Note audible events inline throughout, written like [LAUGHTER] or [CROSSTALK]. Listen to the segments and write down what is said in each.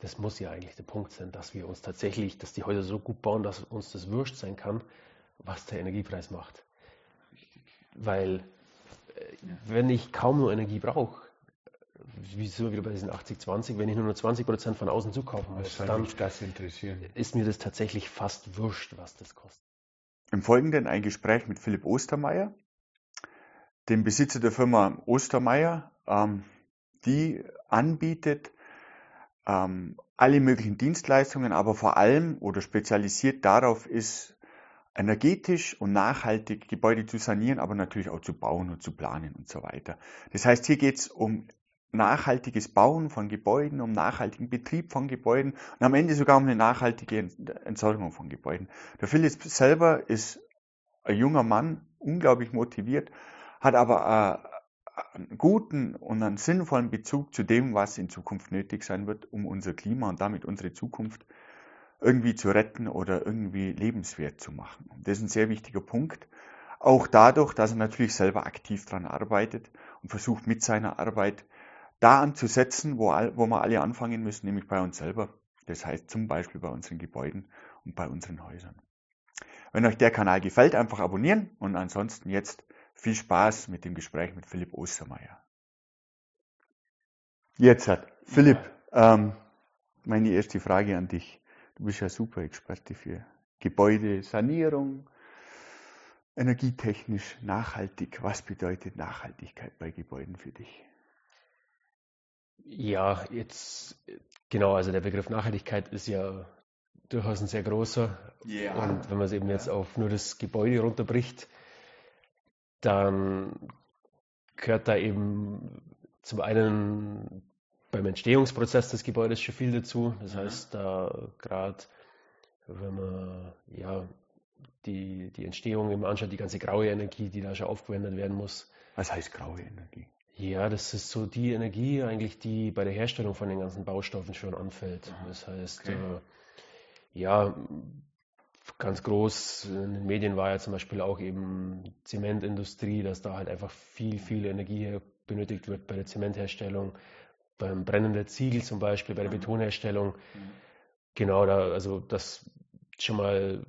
das muss ja eigentlich der Punkt sein, dass wir uns tatsächlich, dass die Häuser so gut bauen, dass uns das wurscht sein kann, was der Energiepreis macht. Richtig. Weil äh, wenn ich kaum nur Energie brauche, wieso wieder bei diesen 80-20, wenn ich nur noch 20 Prozent von außen zukaufen muss, dann ist mir das tatsächlich fast wurscht, was das kostet. Im Folgenden ein Gespräch mit Philipp Ostermeier, dem Besitzer der Firma Ostermeier, ähm, die anbietet ähm, alle möglichen Dienstleistungen, aber vor allem oder spezialisiert darauf ist, energetisch und nachhaltig Gebäude zu sanieren, aber natürlich auch zu bauen und zu planen und so weiter. Das heißt, hier geht es um nachhaltiges Bauen von Gebäuden, um nachhaltigen Betrieb von Gebäuden und am Ende sogar um eine nachhaltige Entsorgung von Gebäuden. Der Philipp selber ist ein junger Mann, unglaublich motiviert, hat aber einen guten und einen sinnvollen Bezug zu dem, was in Zukunft nötig sein wird, um unser Klima und damit unsere Zukunft irgendwie zu retten oder irgendwie lebenswert zu machen. Das ist ein sehr wichtiger Punkt. Auch dadurch, dass er natürlich selber aktiv daran arbeitet und versucht mit seiner Arbeit da anzusetzen, wo, wo wir alle anfangen müssen, nämlich bei uns selber. Das heißt zum Beispiel bei unseren Gebäuden und bei unseren Häusern. Wenn euch der Kanal gefällt, einfach abonnieren und ansonsten jetzt viel Spaß mit dem Gespräch mit Philipp Ostermeier. Jetzt hat Philipp, ähm, meine erste Frage an dich. Du bist ja super Experte für Gebäudesanierung, energietechnisch nachhaltig. Was bedeutet Nachhaltigkeit bei Gebäuden für dich? Ja, jetzt genau, also der Begriff Nachhaltigkeit ist ja durchaus ein sehr großer. Ja. Und wenn man es eben jetzt auf nur das Gebäude runterbricht, dann gehört da eben zum einen beim Entstehungsprozess des Gebäudes schon viel dazu. Das heißt, da gerade wenn man ja die, die Entstehung eben anschaut, die ganze graue Energie, die da schon aufgewendet werden muss. Was heißt graue Energie? Ja, das ist so die Energie eigentlich, die bei der Herstellung von den ganzen Baustoffen schon anfällt. Das heißt, okay. äh, ja, ganz groß in den Medien war ja zum Beispiel auch eben Zementindustrie, dass da halt einfach viel, viel Energie benötigt wird bei der Zementherstellung, beim Brennen der Ziegel zum Beispiel, bei der mhm. Betonherstellung. Mhm. Genau, da, also das schon mal,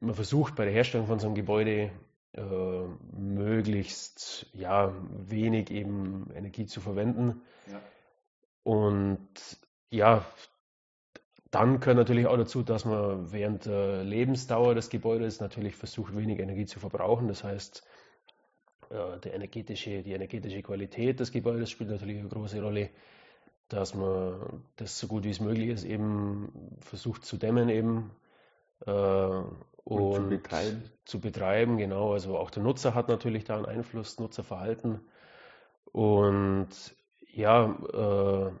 man versucht bei der Herstellung von so einem Gebäude äh, möglichst ja, wenig eben Energie zu verwenden. Ja. Und ja, dann gehört natürlich auch dazu, dass man während der Lebensdauer des Gebäudes natürlich versucht, wenig Energie zu verbrauchen. Das heißt, äh, der energetische, die energetische Qualität des Gebäudes spielt natürlich eine große Rolle, dass man das so gut wie es möglich ist eben versucht zu dämmen eben äh, und, zu, betreiben. zu betreiben, genau. Also auch der Nutzer hat natürlich da einen Einfluss, Nutzerverhalten. Und ja, äh,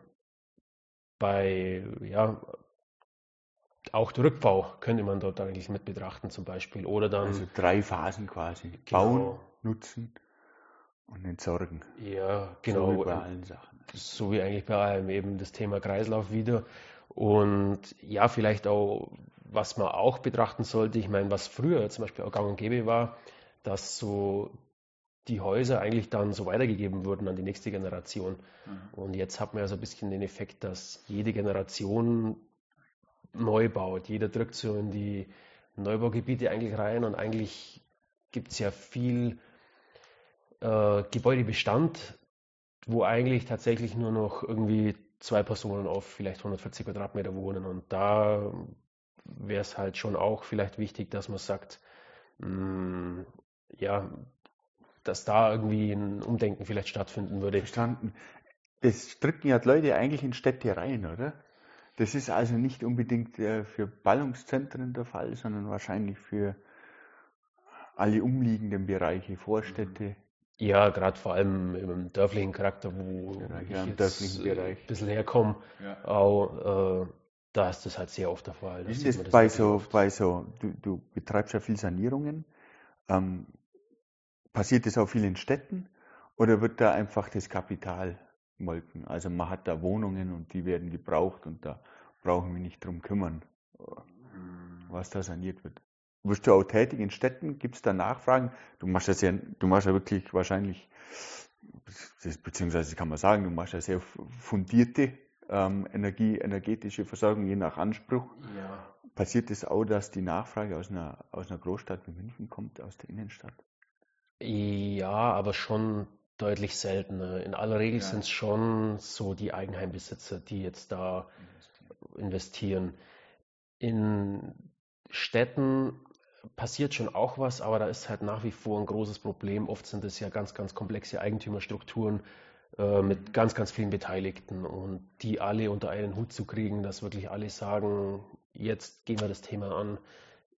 bei, ja, auch der Rückbau könnte man dort eigentlich mit betrachten zum Beispiel. Oder dann. Also drei Phasen quasi. Genau. Bauen, nutzen und entsorgen. Ja, genau. So wie bei allen Sachen. So wie eigentlich bei allem eben das Thema Kreislauf wieder. Und ja, vielleicht auch was man auch betrachten sollte, ich meine, was früher zum Beispiel auch gang und gäbe war, dass so die Häuser eigentlich dann so weitergegeben wurden an die nächste Generation. Mhm. Und jetzt hat man ja so ein bisschen den Effekt, dass jede Generation neu baut. Jeder drückt so in die Neubaugebiete eigentlich rein und eigentlich gibt es ja viel äh, Gebäudebestand, wo eigentlich tatsächlich nur noch irgendwie zwei Personen auf vielleicht 140 Quadratmeter wohnen. Und da wäre es halt schon auch vielleicht wichtig, dass man sagt, mh, mm, ja, dass da irgendwie ein Umdenken vielleicht stattfinden würde. Verstanden. Das drücken ja Leute eigentlich in Städte rein, oder? Das ist also nicht unbedingt äh, für Ballungszentren der Fall, sondern wahrscheinlich für alle umliegenden Bereiche, Vorstädte. Ja, gerade vor allem im dörflichen Charakter, wo ja, ich jetzt ein bisschen herkomme, ja. auch äh, da ist das halt sehr oft der Fall. Ist das, bei, so, bei so, du, du betreibst ja viel Sanierungen. Ähm, passiert das auch viel in Städten oder wird da einfach das Kapital molken? Also man hat da Wohnungen und die werden gebraucht und da brauchen wir nicht drum kümmern, was da saniert wird. Wirst du auch tätig in Städten? Gibt es da Nachfragen? Du machst das ja, du machst ja wirklich wahrscheinlich, beziehungsweise kann man sagen, du machst ja sehr fundierte ähm, Energie, energetische Versorgung je nach Anspruch. Ja. Passiert es auch, dass die Nachfrage aus einer, aus einer Großstadt wie München kommt, aus der Innenstadt? Ja, aber schon deutlich seltener. In aller Regel Ja. sind es schon so die Eigenheimbesitzer, die jetzt da investieren. In Städten passiert schon auch was, aber da ist halt nach wie vor ein großes Problem. Oft sind es ja ganz, ganz komplexe Eigentümerstrukturen äh, mit ganz, ganz vielen Beteiligten und die alle unter einen Hut zu kriegen, dass wirklich alle sagen, jetzt gehen wir das Thema an,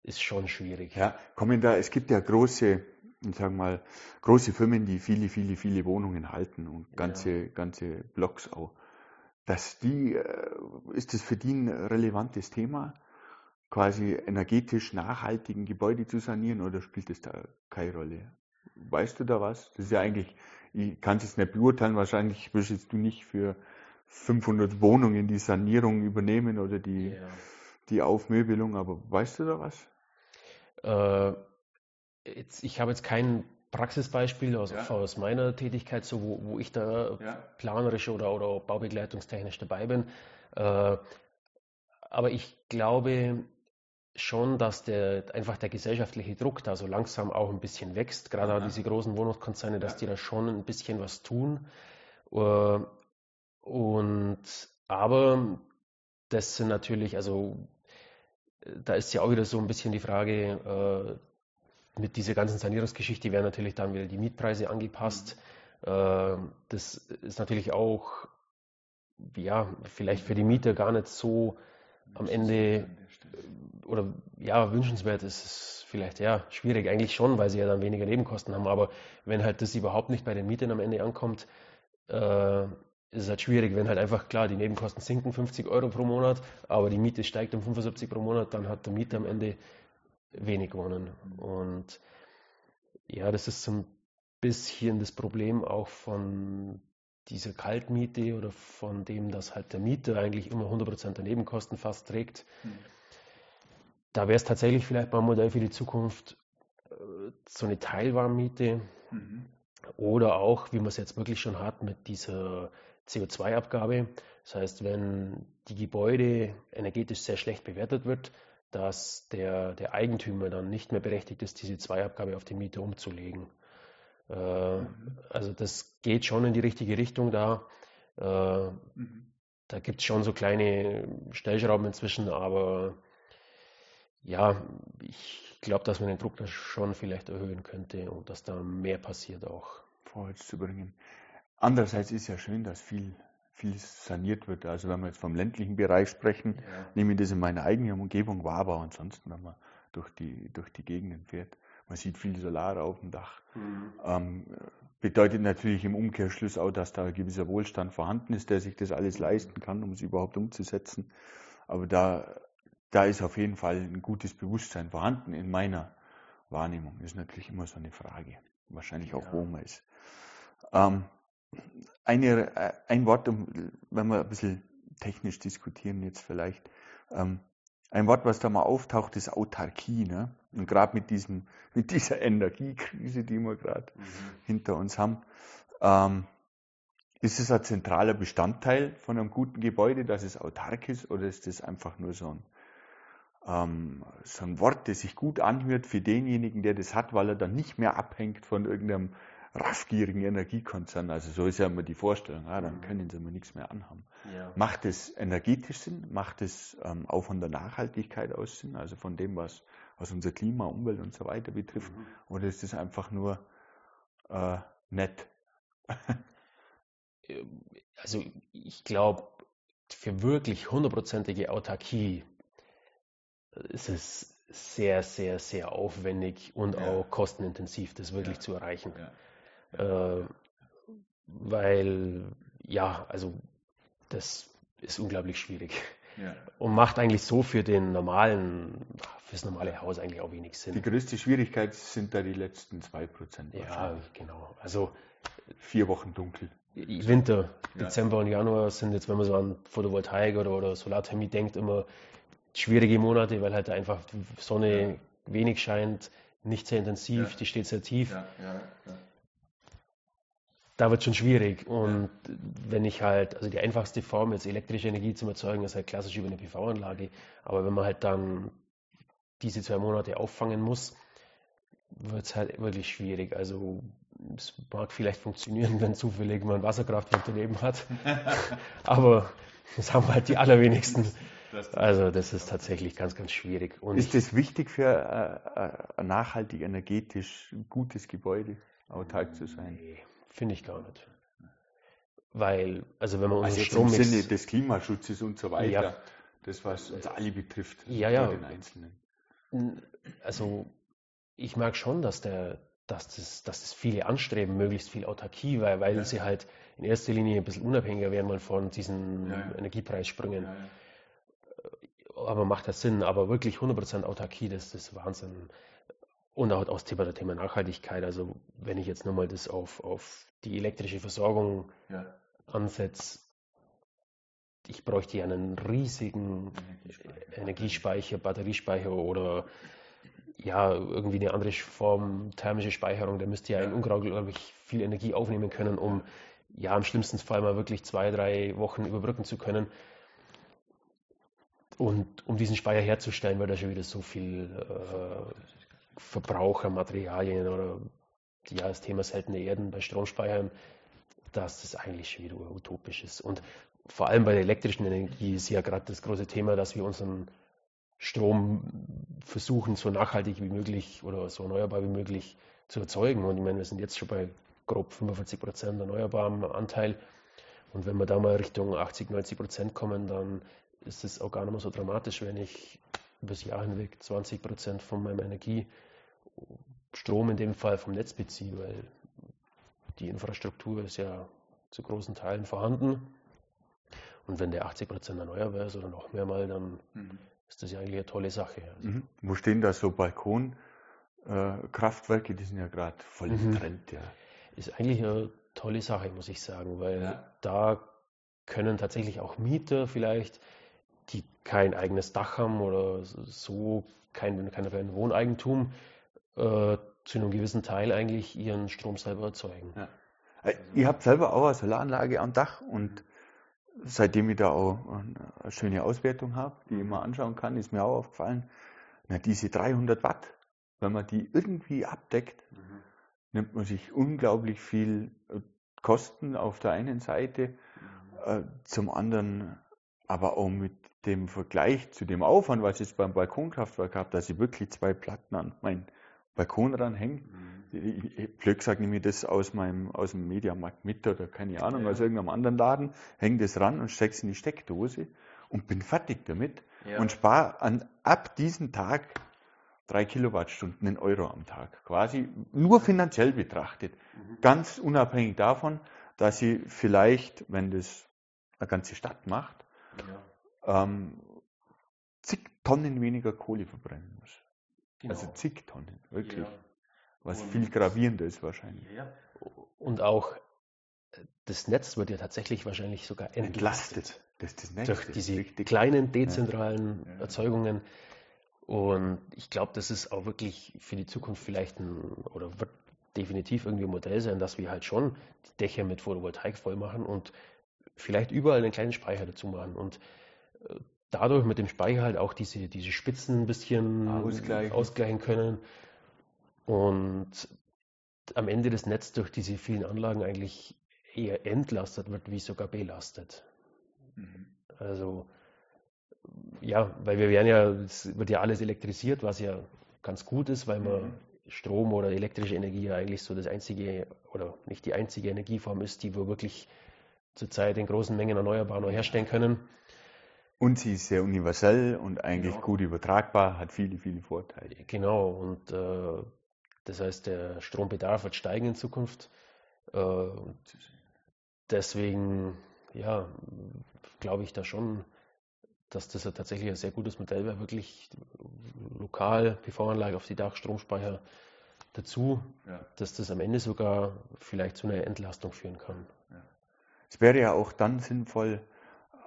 ist schon schwierig. Ja, kommen da, es gibt ja große, ich sag mal, große Firmen, die viele, viele, viele Wohnungen halten und ganze, ganze Blocks auch. Dass die, äh, ist das für die ein relevantes Thema, quasi energetisch nachhaltigen Gebäude zu sanieren oder spielt das da keine Rolle? Weißt du da was? Das ist ja eigentlich, ich kann es jetzt nicht beurteilen, wahrscheinlich wirst du nicht für 500 Wohnungen die Sanierung übernehmen oder die, Ja. die Aufmöbelung, aber weißt du da was? Äh, jetzt, ich habe jetzt kein Praxisbeispiel aus, Ja. aus meiner Tätigkeit, so wo, wo ich da Ja. planerisch oder, oder baubegleitungstechnisch dabei bin. Äh, aber ich glaube schon, dass der, einfach der gesellschaftliche Druck da so langsam auch ein bisschen wächst. Gerade Aha. diese großen Wohnungskonzerne, dass Ja. die da schon ein bisschen was tun. Äh, und aber das sind natürlich, also da ist ja auch wieder so ein bisschen die Frage, äh, mit dieser ganzen Sanierungsgeschichte werden natürlich dann wieder die Mietpreise angepasst. Äh, das ist natürlich auch, ja, vielleicht für die Mieter gar nicht so am Ende oder ja, wünschenswert ist es vielleicht, ja, schwierig eigentlich schon, weil sie ja dann weniger Nebenkosten haben. Aber wenn halt das überhaupt nicht bei den Mietern am Ende ankommt, äh, ist es halt schwierig, wenn halt einfach klar, die Nebenkosten sinken 50 Euro pro Monat, aber die Miete steigt um 75 pro Monat, dann hat der Mieter am Ende wenig gewonnen. Und ja, das ist so ein bisschen das Problem auch von dieser Kaltmiete oder von dem, dass halt der Mieter eigentlich immer 100% der Nebenkosten fast trägt. Da wäre es tatsächlich vielleicht mal ein Modell für die Zukunft, äh, so eine Teilwarmmiete Mhm. oder auch, wie man es jetzt wirklich schon hat, mit dieser CO2-Abgabe. Das heißt, wenn die Gebäude energetisch sehr schlecht bewertet wird, dass der, der Eigentümer dann nicht mehr berechtigt ist, diese CO2-Abgabe auf den Mieter umzulegen. Äh, also das geht schon in die richtige Richtung da. Äh, Mhm. da gibt es schon so kleine Stellschrauben inzwischen, aber ja, ich glaube, dass man den Druck da schon vielleicht erhöhen könnte und dass da mehr passiert auch. vorwärts zu bringen. Andererseits ist ja schön, dass viel, viel saniert wird. Also wenn wir jetzt vom ländlichen Bereich sprechen, Ja. nehme ich das in meiner eigenen Umgebung wahr, aber ansonsten, wenn man durch die, durch die Gegenden fährt, man sieht viel Solar auf dem Dach. Ähm, bedeutet natürlich im Umkehrschluss auch, dass da ein gewisser Wohlstand vorhanden ist, der sich das alles leisten kann, um es überhaupt umzusetzen. Aber da, da ist auf jeden Fall ein gutes Bewusstsein vorhanden in meiner Wahrnehmung. Ist natürlich immer so eine Frage. Wahrscheinlich auch, Ja. wo man ist. Ähm, eine, äh, ein Wort, wenn wir ein bisschen technisch diskutieren jetzt vielleicht. Ähm, ein Wort, was da mal auftaucht, ist Autarkie. Ne? Und gerade mit, diesem, [LAUGHS] mit dieser Energiekrise, die wir gerade hinter uns haben, ähm, ist es ein zentraler Bestandteil von einem guten Gebäude, dass es autark ist, oder ist das einfach nur so ein, ähm, so ein Wort, das sich gut anhört für denjenigen, der das hat, weil er dann nicht mehr abhängt von irgendeinem raffgierigen Energiekonzern. Also so ist ja immer die Vorstellung, ah, dann können sie immer nichts mehr anhaben. Ja. Macht es energetisch Sinn? Macht es ähm, auch von der Nachhaltigkeit aus Sinn? Also von dem, was, was unser Klima, Umwelt und so weiter betrifft? Oder ist es einfach nur äh, nett? Also ich glaube, für wirklich hundertprozentige Autarkie ist es sehr, sehr, sehr aufwendig und Ja. auch kostenintensiv, das wirklich Ja. zu erreichen. Ja. Äh, weil, ja, also das ist unglaublich schwierig Ja. und macht eigentlich so für den normalen, fürs normale Haus eigentlich auch wenig Die Sinn. größte Schwierigkeit sind da die letzten zwei Prozent. Ja, genau. Also Vier Wochen dunkel. Winter, Ja. Dezember und Januar sind jetzt, wenn man so an Photovoltaik oder, oder Solarthermie denkt, immer schwierige Monate, weil halt einfach die Sonne wenig scheint, nicht sehr intensiv, Ja. die steht sehr tief. Ja, ja, ja. da wird schon schwierig. Und wenn ich halt, also die einfachste Form, jetzt elektrische Energie zu erzeugen, ist halt klassisch über eine PV-Anlage. Aber wenn man halt dann diese zwei Monate auffangen muss, wird es halt wirklich schwierig. Also es mag vielleicht funktionieren, [LAUGHS] wenn zufällig man Wasserkraftwerk daneben hat. [LAUGHS] Aber das haben halt die allerwenigsten. Also das ist tatsächlich ganz, ganz schwierig. Und ist das wichtig für äh, äh, ein nachhaltig energetisch gutes Gebäude, autark zu sein? Nee, finde ich gar nicht. Weil, also wenn man also jetzt im Sinne des Klimaschutzes und so weiter, ja, das was uns alle betrifft, ja, ja. den Einzelnen. Also ich mag schon, dass der, dass das, dass das viele anstreben, möglichst viel Autarkie, weil, weil ja. sie halt in erster Linie ein bisschen unabhängiger werden mal von diesen ja. Energiepreissprüngen. Aber macht das Sinn, aber wirklich 100% Autarkie, das, das ist Wahnsinn. Und auch aus Thema der Thema Nachhaltigkeit, also wenn ich jetzt nochmal das auf, auf die elektrische Versorgung ansetze, ich bräuchte ja einen riesigen Energiespeicher, Energiespeicher Batteriespeicher oder ja, irgendwie eine andere Form thermische Speicherung, der müsste ja, ja. in unglaublich viel Energie aufnehmen können, um ja im schlimmsten Fall mal wirklich zwei, drei Wochen überbrücken zu können. Und um diesen Speicher herzustellen, wird da schon wieder so viel äh, Verbrauchermaterialien oder ja, das Thema seltene Erden bei Stromspeichern, dass das eigentlich schon wieder utopisch ist. Und vor allem bei der elektrischen Energie ist ja gerade das große Thema, dass wir unseren Strom versuchen, so nachhaltig wie möglich oder so erneuerbar wie möglich zu erzeugen. Und ich meine, wir sind jetzt schon bei grob 45 Prozent erneuerbarem Anteil. Und wenn wir da mal Richtung 80, 90 Prozent kommen, dann ist es auch gar nicht mehr so dramatisch, wenn ich über das Jahr hinweg 20 Prozent von meinem Energiestrom in dem Fall vom Netz beziehe, weil die Infrastruktur ist ja zu großen Teilen vorhanden. Und wenn der 80 Prozent erneuerbar ist oder noch mehr mal, dann mhm ist das ja eigentlich eine tolle Sache. Also. Mhm. Wo stehen da so Balkonkraftwerke? Äh, die sind ja gerade voll im mhm. Trend. Ja. Ist eigentlich eine tolle Sache, muss ich sagen, weil ja. da können tatsächlich auch Mieter vielleicht, die kein eigenes Dach haben oder so kein, kein Wohneigentum, äh, zu einem gewissen Teil eigentlich ihren Strom selber erzeugen. Ja. Äh, ihr habt selber auch eine Solaranlage am Dach und seitdem ich da auch eine schöne Auswertung habe, die ich mal anschauen kann, ist mir auch aufgefallen, na, diese 300 Watt, wenn man die irgendwie abdeckt, mhm. nimmt man sich unglaublich viel äh, Kosten auf der einen Seite, mhm. äh, zum anderen aber auch mit dem Vergleich zu dem Aufwand, was ich jetzt beim Balkonkraftwerk habe, dass ich wirklich zwei Platten an meinen Balkon ranhänge. Mhm blöd gesagt, nehme ich das aus meinem, aus dem Mediamarkt mit oder keine Ahnung, ja. aus irgendeinem anderen Laden, hänge das ran und stecke es in die Steckdose und bin fertig damit ja. und spare an, ab diesem Tag drei Kilowattstunden in Euro am Tag. Quasi nur finanziell betrachtet. Mhm. Ganz unabhängig davon, dass sie vielleicht, wenn das eine ganze Stadt macht, ja. Ähm, zig Tonnen weniger Kohle verbrennen muss. Genau. Also zig Tonnen, wirklich. Ja. Was und, viel gravierender ist wahrscheinlich. Ja, und auch äh, das Netz wird ja tatsächlich wahrscheinlich sogar entlastet. Das das Netz, durch diese richtig. kleinen dezentralen ja. Erzeugungen. Und ich glaube, das ist auch wirklich für die Zukunft vielleicht ein, oder wird definitiv irgendwie ein Modell sein, dass wir halt schon die Dächer mit Photovoltaik voll machen und vielleicht überall einen kleinen Speicher dazu machen. Und dadurch mit dem Speicher halt auch diese, diese Spitzen ein bisschen ausgleichen, ausgleichen können und am Ende das Netz durch diese vielen Anlagen eigentlich eher entlastet wird, wie sogar belastet. Mhm. Also ja, weil wir werden ja, es wird ja alles elektrisiert, was ja ganz gut ist, weil man mhm. Strom oder elektrische Energie ja eigentlich so das einzige oder nicht die einzige Energieform ist, die wir wirklich zurzeit in großen Mengen erneuerbar noch herstellen können. Und sie ist sehr universell und eigentlich genau. gut übertragbar, hat viele, viele Vorteile. Genau, und äh, das heißt, der Strombedarf wird steigen in Zukunft. Äh, deswegen, ja, glaube ich da schon, dass das ja tatsächlich ein sehr gutes Modell wäre, wirklich lokal PV-Anlage auf die Dachstromspeicher dazu, ja. dass das am Ende sogar vielleicht zu einer Entlastung führen kann. Ja. Es wäre ja auch dann sinnvoll,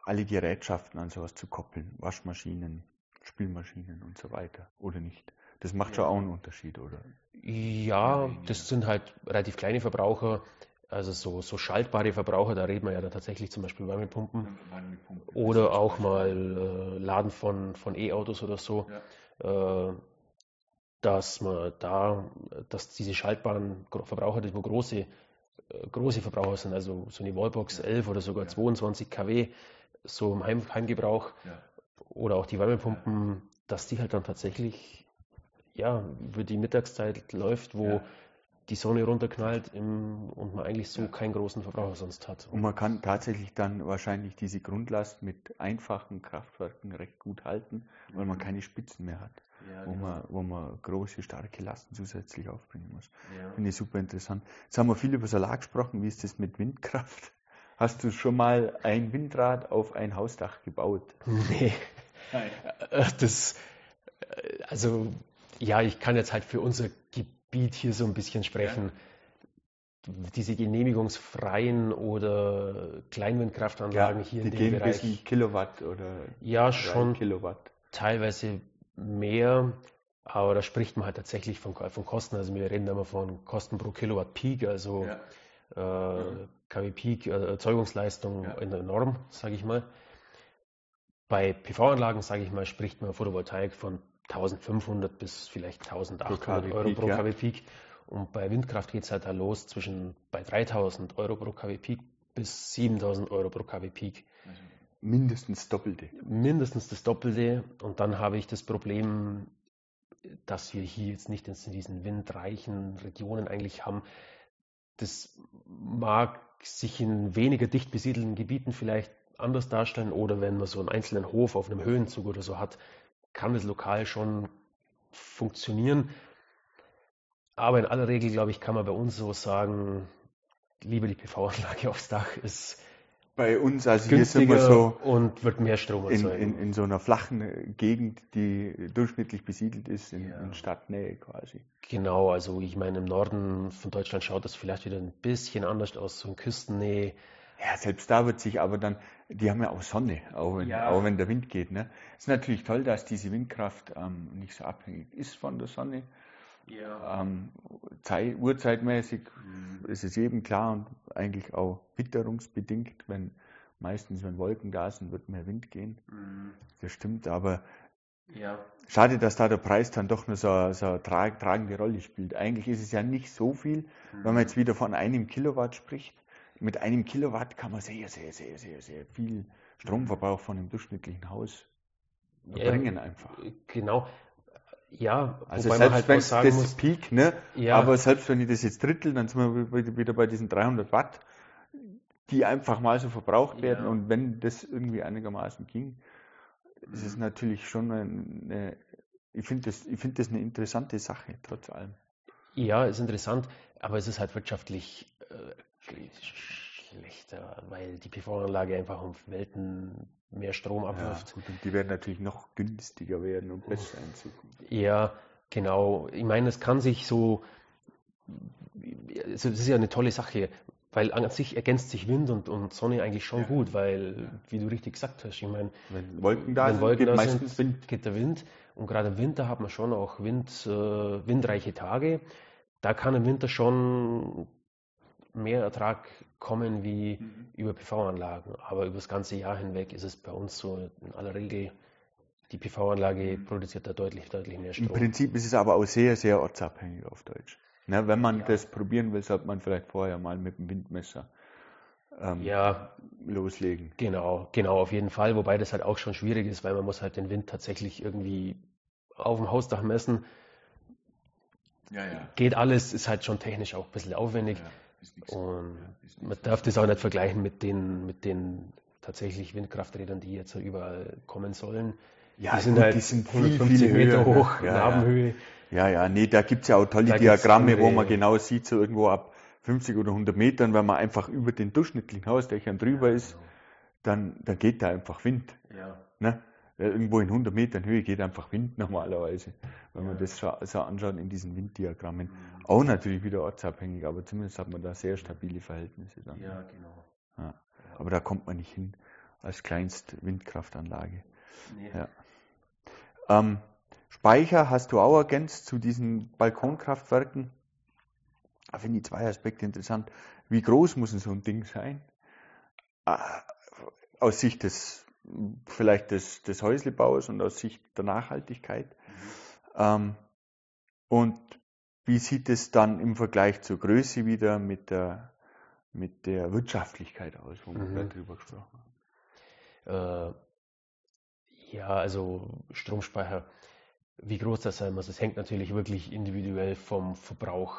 alle Gerätschaften an sowas zu koppeln, Waschmaschinen, Spülmaschinen und so weiter, oder nicht? Das macht schon auch einen Unterschied, oder? Ja, das sind halt relativ kleine Verbraucher. Also so, so schaltbare Verbraucher, da reden wir ja dann tatsächlich zum Beispiel Wärmepumpen. Wärmepumpen oder auch mal äh, Laden von, von E-Autos oder so. Ja. Äh, dass man da, dass diese schaltbaren Verbraucher, die wo große, äh, große Verbraucher sind, also so eine Wallbox ja. 11 oder sogar ja. 22 kW, so im Heim, Heimgebrauch oder auch die Wärmepumpen, dass die halt dann tatsächlich ja, über die Mittagszeit läuft, wo die Sonne runterknallt im, und man eigentlich so ja. keinen großen Verbraucher sonst hat. Und man kann tatsächlich dann wahrscheinlich diese Grundlast mit einfachen Kraftwerken recht gut halten, weil mhm. man keine Spitzen mehr hat, ja, wo, genau. man, wo man große, starke Lasten zusätzlich aufbringen muss. Ja. Finde ich super interessant. Jetzt haben wir viel über Solar gesprochen. Wie ist das mit Windkraft? Hast du schon mal ein Windrad auf ein Hausdach gebaut? Nee. Nein. Das, also, ja, ich kann jetzt halt für unser Gebiet hier so ein bisschen sprechen. Ja. Diese genehmigungsfreien oder Kleinwindkraftanlagen ja, hier in dem Bereich. Bis Kilowatt oder ja schon Kilowatt. Teilweise mehr, aber da spricht man halt tatsächlich von, von Kosten. Also wir reden immer von Kosten pro Kilowatt Peak, also ja. äh, KW Peak, äh, Erzeugungsleistung ja. in der Norm, sage ich mal. Bei PV-Anlagen, sage ich mal, spricht man Photovoltaik von 1500 bis vielleicht 1800 Euro pro KW Peak. Und bei Windkraft geht es halt da los zwischen bei 3000 Euro pro KW Peak bis 7000 Euro pro KW Peak. Also mindestens Doppelte. Mindestens das Doppelte. Und dann habe ich das Problem, dass wir hier jetzt nicht in diesen windreichen Regionen eigentlich haben. Das mag sich in weniger dicht besiedelten Gebieten vielleicht anders darstellen oder wenn man so einen einzelnen Hof auf einem Höhenzug oder so hat, kann es lokal schon funktionieren. Aber in aller Regel, glaube ich, kann man bei uns so sagen, lieber die PV-Anlage [LAUGHS] aufs Dach ist bei uns, also hier sind wir so und wird mehr Strom erzeugen. In, in, in so einer flachen Gegend, die durchschnittlich besiedelt ist, in, ja. in, Stadtnähe quasi. Genau, also ich meine, im Norden von Deutschland schaut das vielleicht wieder ein bisschen anders aus, so in Küstennähe. Ja, selbst da wird sich aber dann, die haben ja auch Sonne, auch wenn, ja. auch wenn der Wind geht. Ne? Es ist natürlich toll, dass diese Windkraft ähm, nicht so abhängig ist von der Sonne. Ja. Ähm, Zeit, urzeitmäßig mhm. ist es eben klar und eigentlich auch witterungsbedingt, wenn meistens, wenn Wolken da sind, wird mehr Wind gehen. Mhm. Das stimmt, aber ja. schade, dass da der Preis dann doch nur so, so eine tragende Rolle spielt. Eigentlich ist es ja nicht so viel, mhm. wenn man mhm. jetzt wieder von einem Kilowatt spricht mit einem Kilowatt kann man sehr, sehr, sehr, sehr, sehr viel Stromverbrauch von einem durchschnittlichen Haus erbringen ja, einfach. Genau. Ja, also selbst halt wenn das muss, Peak, ne? Ja. Aber selbst wenn ich das jetzt drittel, dann sind wir wieder bei diesen 300 Watt, die einfach mal so verbraucht werden. Ja. Und wenn das irgendwie einigermaßen ging, ist es mhm. natürlich schon eine, ich finde das, ich finde das eine interessante Sache, trotz allem. Ja, ist interessant, aber es ist halt wirtschaftlich äh, schlechter, weil die PV-Anlage einfach um Welten mehr Strom abwirft. Ja, und die werden natürlich noch günstiger werden und besser in Zukunft. Ja, genau. Ich meine, es kann sich so, also das ist ja eine tolle Sache, weil an sich ergänzt sich Wind und, und Sonne eigentlich schon ja. gut, weil, wie du richtig gesagt hast, ich meine, wenn Wolken da wenn sind, Wolken geht da meistens sind, Wind. geht der Wind. Und gerade im Winter hat man schon auch Wind, äh, windreiche Tage. Da kann im Winter schon mehr Ertrag kommen wie mhm. über PV-Anlagen. Aber über das ganze Jahr hinweg ist es bei uns so in aller Regel, die PV-Anlage mhm. produziert da deutlich, deutlich mehr Strom. Im Prinzip ist es aber auch sehr, sehr ortsabhängig auf Deutsch. Ne, wenn man ja. das probieren will, sollte man vielleicht vorher mal mit dem Windmesser ähm, ja, loslegen. Genau, genau, auf jeden Fall. Wobei das halt auch schon schwierig ist, weil man muss halt den Wind tatsächlich irgendwie auf dem Hausdach messen. Ja, ja. Geht alles, ist halt schon technisch auch ein bisschen aufwendig. Ja. Und man darf das auch nicht vergleichen mit den, mit den tatsächlich Windkrafträdern, die jetzt überall kommen sollen. Ja, die sind gut, halt die sind viel, viel Meter höher, hoch, ja, Nabenhöhe. Ja, ja, nee, da gibt es ja auch tolle da Diagramme, wo man genau sieht, so irgendwo ab 50 oder 100 Metern, wenn man einfach über den durchschnittlichen Hausdächern drüber ja, ist, genau. dann, dann geht da einfach Wind. Ja. Ne? Irgendwo in 100 Metern Höhe geht einfach Wind [LAUGHS] normalerweise, wenn man das so, anschaut in diesen Winddiagrammen. Mhm. Auch natürlich wieder ortsabhängig, aber zumindest hat man da sehr stabile Verhältnisse dann. Ja, genau. Ja. Aber da kommt man nicht hin als kleinst Windkraftanlage. Nee. Ja. Ähm, Speicher hast du auch ergänzt zu diesen Balkonkraftwerken. da finde ich zwei Aspekte interessant. Wie groß muss so ein Ding sein? Ah, aus Sicht des, vielleicht des, des Häuslebaus und aus Sicht der Nachhaltigkeit. Mhm. Ähm, und wie sieht es dann im Vergleich zur Größe wieder mit der, mit der Wirtschaftlichkeit aus, wo wir mhm. gerade drüber gesprochen haben? Äh, ja, also Stromspeicher wie groß das sein muss, es hängt natürlich wirklich individuell vom Verbrauch.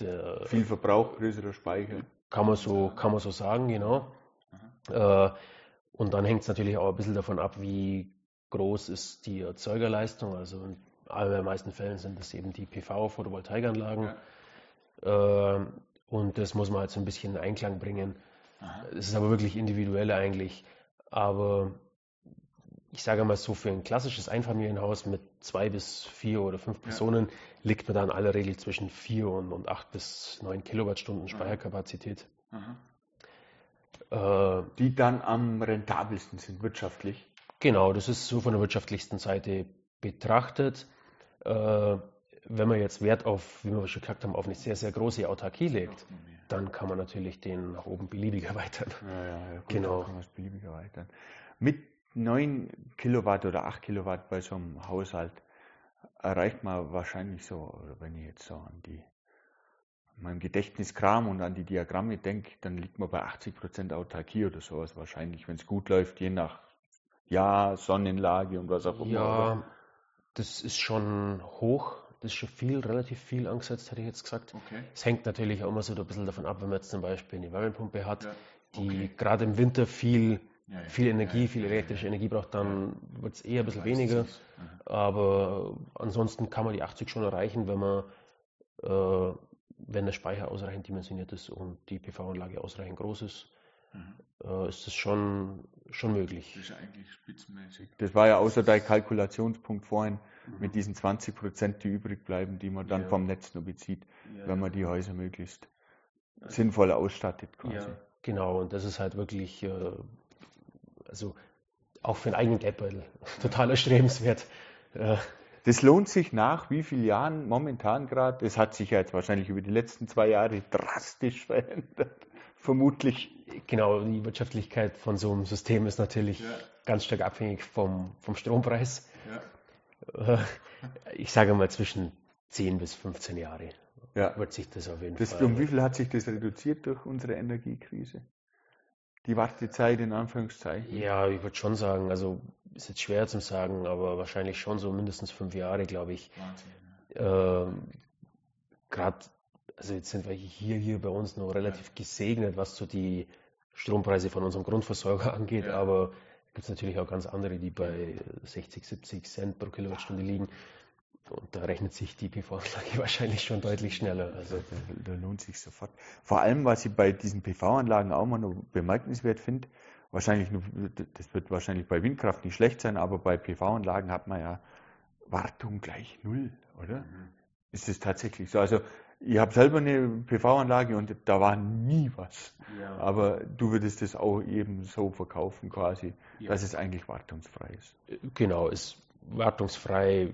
Der, Viel Verbrauch, größerer Speicher. Kann man so, kann man so sagen, genau. Äh, und dann hängt es natürlich auch ein bisschen davon ab, wie groß ist die Erzeugerleistung. Also in allermeisten Fällen sind das eben die PV-Photovoltaikanlagen. Ja. Äh, und das muss man halt so ein bisschen in Einklang bringen. Es ist aber wirklich individuell eigentlich. Aber ich sage mal so, für ein klassisches Einfamilienhaus mit zwei bis vier oder fünf Personen ja. liegt man da in aller Regel zwischen vier und, und acht bis neun Kilowattstunden Speicherkapazität. Äh, Die dann am rentabelsten sind wirtschaftlich. Genau, das ist so von der wirtschaftlichsten Seite betrachtet. Äh, wenn man jetzt Wert auf, wie wir schon gesagt haben, auf eine sehr, sehr große Autarkie legt, dann kann man natürlich den nach oben beliebig [LAUGHS] erweitern. Ja, ja, ja gut, genau. kann man es beliebig erweitern. Mit 9 Kilowatt oder 8 Kilowatt bei so einem Haushalt erreicht man wahrscheinlich so, wenn ich jetzt so an die mein Gedächtnis kram und an die Diagramme denke, dann liegt man bei 80 Prozent Autarkie oder sowas wahrscheinlich, wenn es gut läuft, je nach Jahr, Sonnenlage und was auch immer. Ja, das ist schon hoch, das ist schon viel, relativ viel angesetzt, hätte ich jetzt gesagt. Okay. Es hängt natürlich auch immer so ein bisschen davon ab, wenn man jetzt zum Beispiel eine Wärmepumpe hat, ja. die okay. gerade im Winter viel ja, viel Energie, viel elektrische Energie braucht, dann wird es eher ein bisschen weniger. Aber ansonsten kann man die 80 schon erreichen, wenn man äh, wenn der Speicher ausreichend dimensioniert ist und die PV-Anlage ausreichend groß ist, mhm. äh, ist das schon, schon möglich. Das ist eigentlich spitzenmäßig. Das war ja außer dein Kalkulationspunkt vorhin mhm. mit diesen 20 Prozent, die übrig bleiben, die man dann ja. vom Netz nur bezieht, ja, wenn man die Häuser möglichst sinnvoll ausstattet quasi. Genau, und das ist halt wirklich äh, also auch für einen eigenen Geldbeutel [LAUGHS] total erstrebenswert. Das lohnt sich nach wie vielen Jahren momentan gerade? Das hat sich ja jetzt wahrscheinlich über die letzten zwei Jahre drastisch [LAUGHS] verändert, vermutlich. Genau, die Wirtschaftlichkeit von so einem System ist natürlich ja. ganz stark abhängig vom, vom Strompreis. Ja. Ich sage mal zwischen 10 bis 15 Jahre ja. wird sich das auf jeden das, Fall. Um wie viel hat sich das reduziert durch unsere Energiekrise? die Wartezeit in Anführungszeichen? Ja, ich würde schon sagen, also ist jetzt schwer zu sagen, aber wahrscheinlich schon so mindestens fünf Jahre, glaube ich. Wahnsinn. Ähm, Gerade, also jetzt sind wir hier, hier bei uns noch relativ ja. gesegnet, was so die Strompreise von unserem Grundversorger [LAUGHS] angeht, ja. aber gibt es natürlich auch ganz andere, die bei 60, 70 Cent pro Kilowattstunde liegen. Und da rechnet sich die PV-Anlage [LAUGHS] wahrscheinlich schon deutlich schneller. Also da, da, lohnt sich sofort. Vor allem, was ich bei diesen PV-Anlagen auch mal noch bemerkenswert finde, wahrscheinlich, das wird wahrscheinlich bei Windkraft nicht schlecht sein, aber bei PV-Anlagen hat man ja Wartung gleich null, oder? Mhm. Ist das tatsächlich so? Also ich habe selber eine PV-Anlage und da war nie was. Ja. Aber du würdest das auch eben so verkaufen quasi, ja. dass es eigentlich wartungsfrei ist. Genau, ist wartungsfrei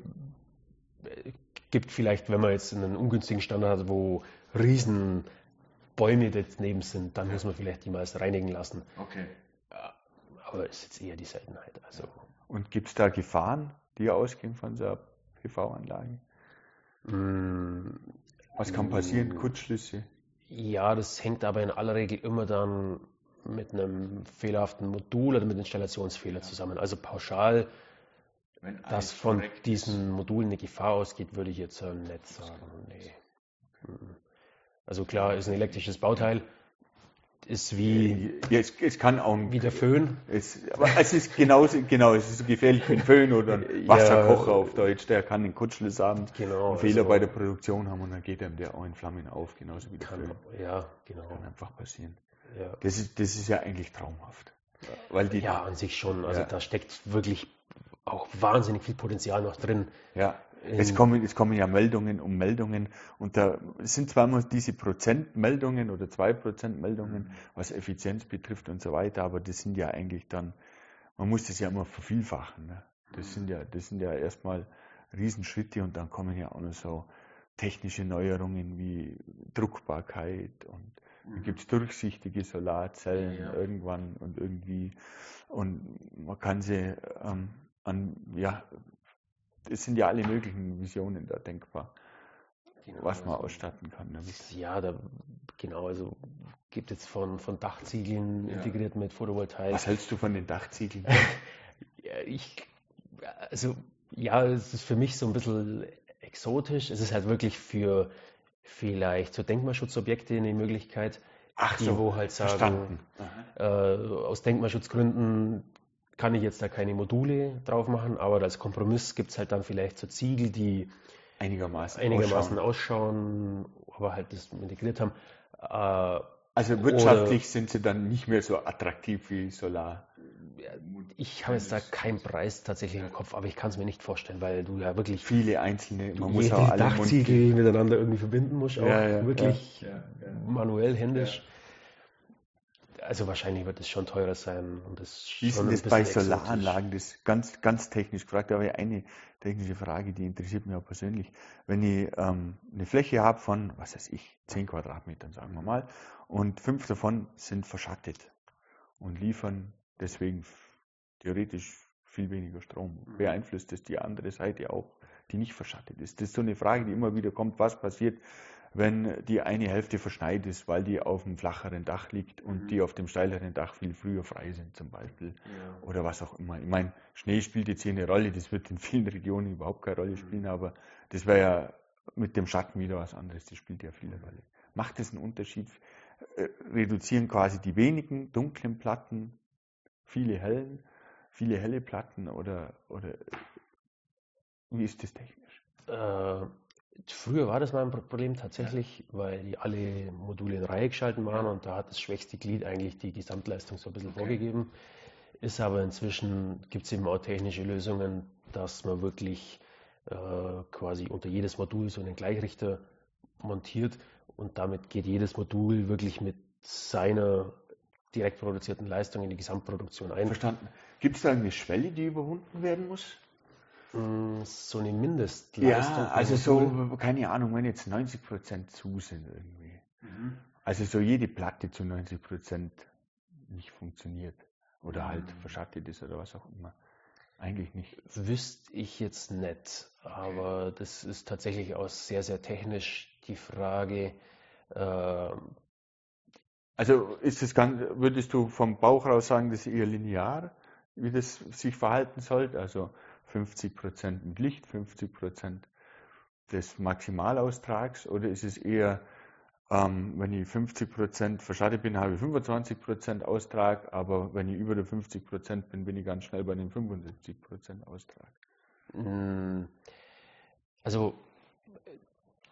gibt vielleicht, wenn man jetzt einen ungünstigen Standard hat, wo riesen Bäume daneben sind, dann muss man vielleicht die mal reinigen lassen. Okay. Aber ist jetzt eher die Seltenheit. Also. Und gibt es da Gefahren, die ausgehen von so einer PV-Anlage? Mm, Was kann passieren? Mm, Kurzschlüsse? Ja, das hängt aber in aller Regel immer dann mit einem fehlerhaften Modul oder mit Installationsfehler zusammen. Also pauschal dass von diesen Modulen eine Gefahr ausgeht, würde ich jetzt äh, nicht sagen. Nee. Mhm. Also klar, ist ein elektrisches Bauteil, ist wie ja, es, es, kann auch wie der Föhn. Es, aber es ist genauso, genau, es ist gefährlich wie ein Föhn oder ein Wasserkocher ja, auf Deutsch, der kann den Kurzschluss haben, genau, einen Fehler also, bei der Produktion haben und dann geht einem der auch in Flammen auf, genauso wie der kann, Föhn. Ja, genau. Kann einfach passieren. Ja. Das, ist, das ist ja eigentlich traumhaft. Weil die, ja, an sich schon. Also da steckt wirklich auch wahnsinnig viel Potenzial noch drin. Ja, es kommen, es kommen ja Meldungen um Meldungen und da sind zwar immer diese Prozentmeldungen oder zwei Prozentmeldungen, mhm. was Effizienz betrifft und so weiter, aber das sind ja eigentlich dann, man muss das ja immer vervielfachen. Ne? Das sind ja, das sind ja erstmal Riesenschritte und dann kommen ja auch noch so technische Neuerungen wie Druckbarkeit und mhm. gibt es durchsichtige Solarzellen ja. irgendwann und irgendwie und man kann sie ähm, an, ja, es sind ja alle möglichen Visionen da denkbar, genau, was man also, ausstatten kann damit. Ja, da, genau, also gibt es von, von Dachziegeln ja. integriert mit Photovoltaik. Was hältst du von den Dachziegeln? [LAUGHS] ja, ich, also ja, es ist für mich so ein bisschen exotisch. Es ist halt wirklich für vielleicht so Denkmalschutzobjekte eine Möglichkeit, Ach die so, wo halt sagen, äh, aus Denkmalschutzgründen kann ich jetzt da keine Module drauf machen, aber als Kompromiss gibt es halt dann vielleicht so Ziegel, die einigermaßen, einigermaßen ausschauen. ausschauen aber halt das integriert haben. Äh, also wirtschaftlich oder, sind sie dann nicht mehr so attraktiv wie Solar. Ich habe jetzt da keinen Preis tatsächlich im Kopf, aber ich kann es mir nicht vorstellen, weil du ja wirklich viele einzelne, man muss auch alle Dachziegel miteinander irgendwie verbinden musst, auch ja, ja, wirklich ja, manuell händisch. Also wahrscheinlich wird es schon teurer sein und das Wie ist das bei Solaranlagen? Das ist ganz, ganz technisch gefragt, aber eine technische Frage, die interessiert mich auch persönlich. Wenn ich ähm, eine Fläche habe von, was weiß ich, 10 Quadratmetern, sagen wir mal, und fünf davon sind verschattet und liefern deswegen theoretisch viel weniger Strom. Mhm. Beeinflusst das die andere Seite auch, die nicht verschattet ist? Das ist so eine Frage, die immer wieder kommt, was passiert, wenn die eine Hälfte verschneit ist, weil die auf dem flacheren Dach liegt und mhm. die auf dem steileren Dach viel früher frei sind zum Beispiel ja. oder was auch immer. Ich meine, Schnee spielt jetzt hier eine Rolle, das wird in vielen [LAUGHS] Regionen überhaupt keine Rolle spielen, mhm. aber das wäre ja mit dem Schatten wieder was anderes, das spielt ja viele Rolle. Macht es einen Unterschied? Äh, reduzieren quasi die wenigen dunklen Platten viele hellen, viele helle Platten oder, oder wie ist das technisch? Äh, früher war das mal ein Problem tatsächlich, weil die alle Module in Reihe geschalten waren und da hat das schwächste Glied eigentlich die Gesamtleistung so ein bisschen okay. vorgegeben. Ist aber inzwischen gibt es eben auch technische Lösungen, dass man wirklich äh, quasi unter jedes Modul so einen Gleichrichter montiert und damit geht jedes Modul wirklich mit seiner direkt produzierten Leistung in die Gesamtproduktion ein. Verstanden. Gibt es da eine Schwelle, die überwunden werden muss? So eine Mindestleistung. Ja, also so, keine Ahnung, wenn jetzt 90 Prozent zu sind irgendwie. Mhm. Also so jede Platte zu 90 Prozent nicht funktioniert. Oder halt mhm. verschattet ist oder was auch immer. Eigentlich nicht. Wüsste ich jetzt nicht. Aber das ist tatsächlich auch sehr, sehr technisch die Frage. Äh, also ist das ganz, würdest du vom Bauch raus sagen, das ist eher linear, wie das sich verhalten sollte? Also 50 Prozent mit Licht, 50 Prozent des Maximalaustrags oder ist es eher, ähm, wenn ich 50 Prozent verschattet bin, habe ich 25 Prozent Austrag, aber wenn ich über der 50 Prozent bin, bin ich ganz schnell bei dem 75 Prozent Austrag? Hm. Also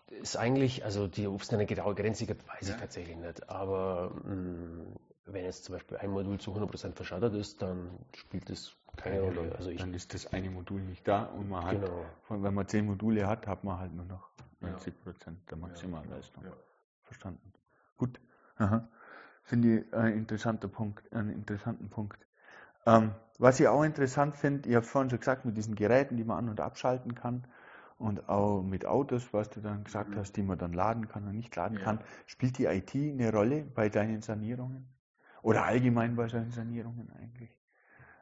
ist eigentlich, also die, ob es eine genaue Grenze gibt, weiß ja. ich tatsächlich nicht. Aber mh, hm, wenn jetzt zum Beispiel ein Modul zu 100% verschattert ist, dann spielt das keine ja, Rolle. Also dann ist das eine Modul nicht da und man hat, genau. wenn man zehn Module hat, hat man halt nur noch 90 Prozent der Maximalleistung. Ja. Verstanden. Gut. Aha. Finde ich ein interessanter Punkt, einen interessanten Punkt. Ähm, was ich auch interessant finde, ich habe vorhin schon gesagt, mit diesen Geräten, die man an- und abschalten kann und auch mit Autos, was du dann gesagt mhm. hast, die man dann laden kann und nicht laden ja. kann, spielt die IT eine Rolle bei deinen Sanierungen? Oder allgemein bei deinen Sanierungen eigentlich?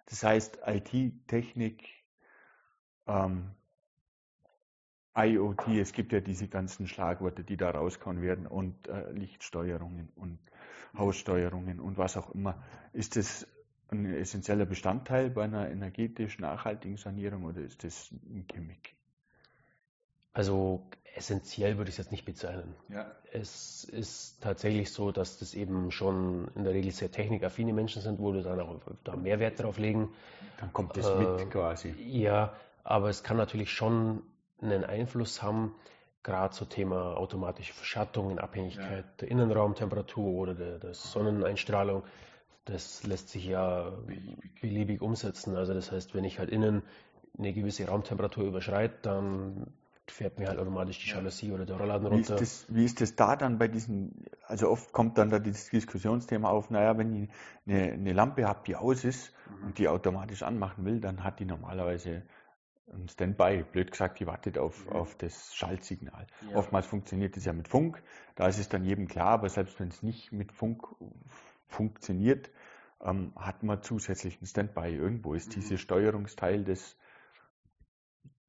Das heißt, IT, Technik, ähm, IoT, es gibt ja diese ganzen Schlagworte, die da rauskommen werden und äh, Lichtsteuerungen und Haussteuerungen und was auch immer. Ist das ein essentieller Bestandteil bei einer energetisch nachhaltigen Sanierung oder ist das ein Gimmick? Also essentiell würde ich es jetzt nicht bezeichnen. Ja. Es ist tatsächlich so, dass das eben schon in der Regel sehr technikaffine Menschen sind, wo du dann auch da mehr Wert drauf legen. Dann kommt das äh, mit quasi. Ja, aber es kann natürlich schon einen Einfluss haben, gerade zum Thema automatische Verschattung in Abhängigkeit ja. der Innenraumtemperatur oder der, der, Sonneneinstrahlung. Das lässt sich ja beliebig. beliebig umsetzen. Also das heißt, wenn ich halt innen eine gewisse Raumtemperatur überschreite, dann fährt mir halt automatisch die Jalousie oder der Rollladen runter. Wie ist, das, wie ist das da dann bei diesen, also oft kommt dann da das Diskussionsthema auf, naja, wenn ich eine, eine Lampe habe, die aus ist mhm. und die automatisch anmachen will, dann hat die normalerweise ein Standby, blöd gesagt, die wartet auf, mhm. auf das Schaltsignal. Ja. Oftmals funktioniert das ja mit Funk, da ist es dann jedem klar, aber selbst wenn es nicht mit Funk funktioniert, ähm, hat man zusätzlichen Standby. Irgendwo ist mhm. dieses Steuerungsteil, das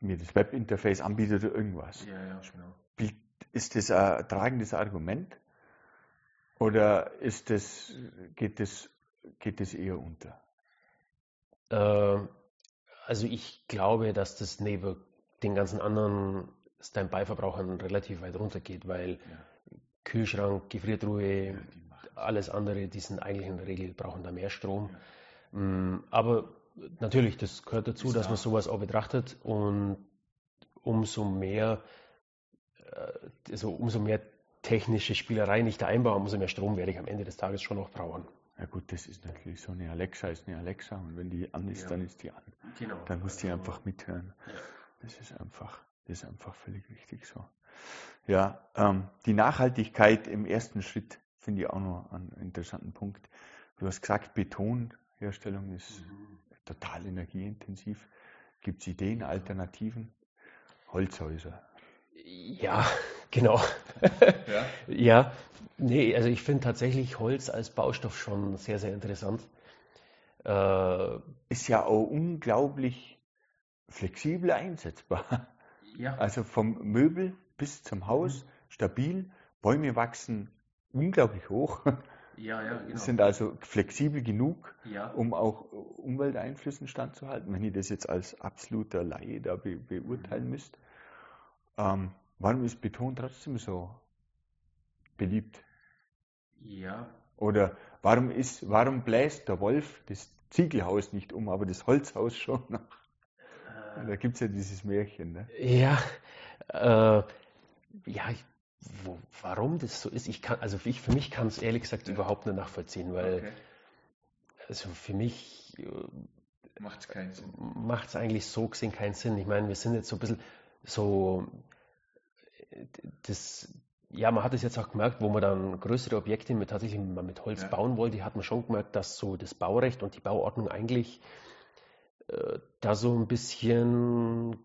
mir das Webinterface anbietet oder irgendwas. Ja, ja, genau. Ist das ein tragendes Argument oder ist das, geht, das, geht das eher unter? Äh, also ich glaube, dass das neben den ganzen anderen Standby-Verbrauchern relativ weit runtergeht, weil ja. Kühlschrank, Gefriertruhe, ja, alles andere, die sind eigentlich in der Regel, brauchen da mehr Strom. Ja. Mm, aber natürlich, das gehört dazu, Ist dass klar. man sowas auch betrachtet und umso mehr, äh, also umso mehr technische Spielerei nicht einbauen, umso mehr Strom werde ich am Ende des Tages schon noch brauchen. Ja gut, das ist natürlich so, eine Alexa ist eine Alexa und wenn die an ist, ja. dann ist die an. Genau. Dann muss die einfach mithören. Ja. Das ist einfach, das ist einfach völlig richtig so. Ja, ähm, die Nachhaltigkeit im ersten Schritt finde ich auch noch einen interessanten Punkt. Du hast gesagt, Betonherstellung ist mhm. Total energieintensiv. Gibt es Ideen, Alternativen? Holzhäuser. Ja, [LAUGHS] genau. Ja, [LAUGHS] ja nee, also ich finde tatsächlich Holz als Baustoff schon sehr, sehr interessant. Äh, ist ja auch unglaublich flexibel einsetzbar. Ja. [LAUGHS] Also vom Möbel bis zum Haus mhm. stabil. Bäume wachsen unglaublich hoch. Ja, ja, genau. Sind also flexibel genug, ja. um auch Umwelteinflüssen standzuhalten, wenn ich das jetzt als absoluter Laie da be beurteilen mhm. müsste. Ähm, warum ist Beton trotzdem so beliebt? Ja. Oder warum ist, warum bläst der Wolf das Ziegelhaus nicht um, aber das Holzhaus schon noch? Äh, da gibt es ja dieses Märchen. Ne? Ja, äh, ja, ich, wo, warum das so ist, ich kann, also ich, für mich kann es ehrlich gesagt ja. überhaupt nicht nachvollziehen, weil okay. also für mich äh, macht es keinen Sinn. Macht es eigentlich so gesehen keinen Sinn. Ich meine, wir sind jetzt so ein bisschen so das, ja, man hat es jetzt auch gemerkt, wo man dann größere Objekte mit tatsächlich mit Holz ja. bauen wollte, hat man schon gemerkt, dass so das Baurecht und die Bauordnung eigentlich äh, da so ein bisschen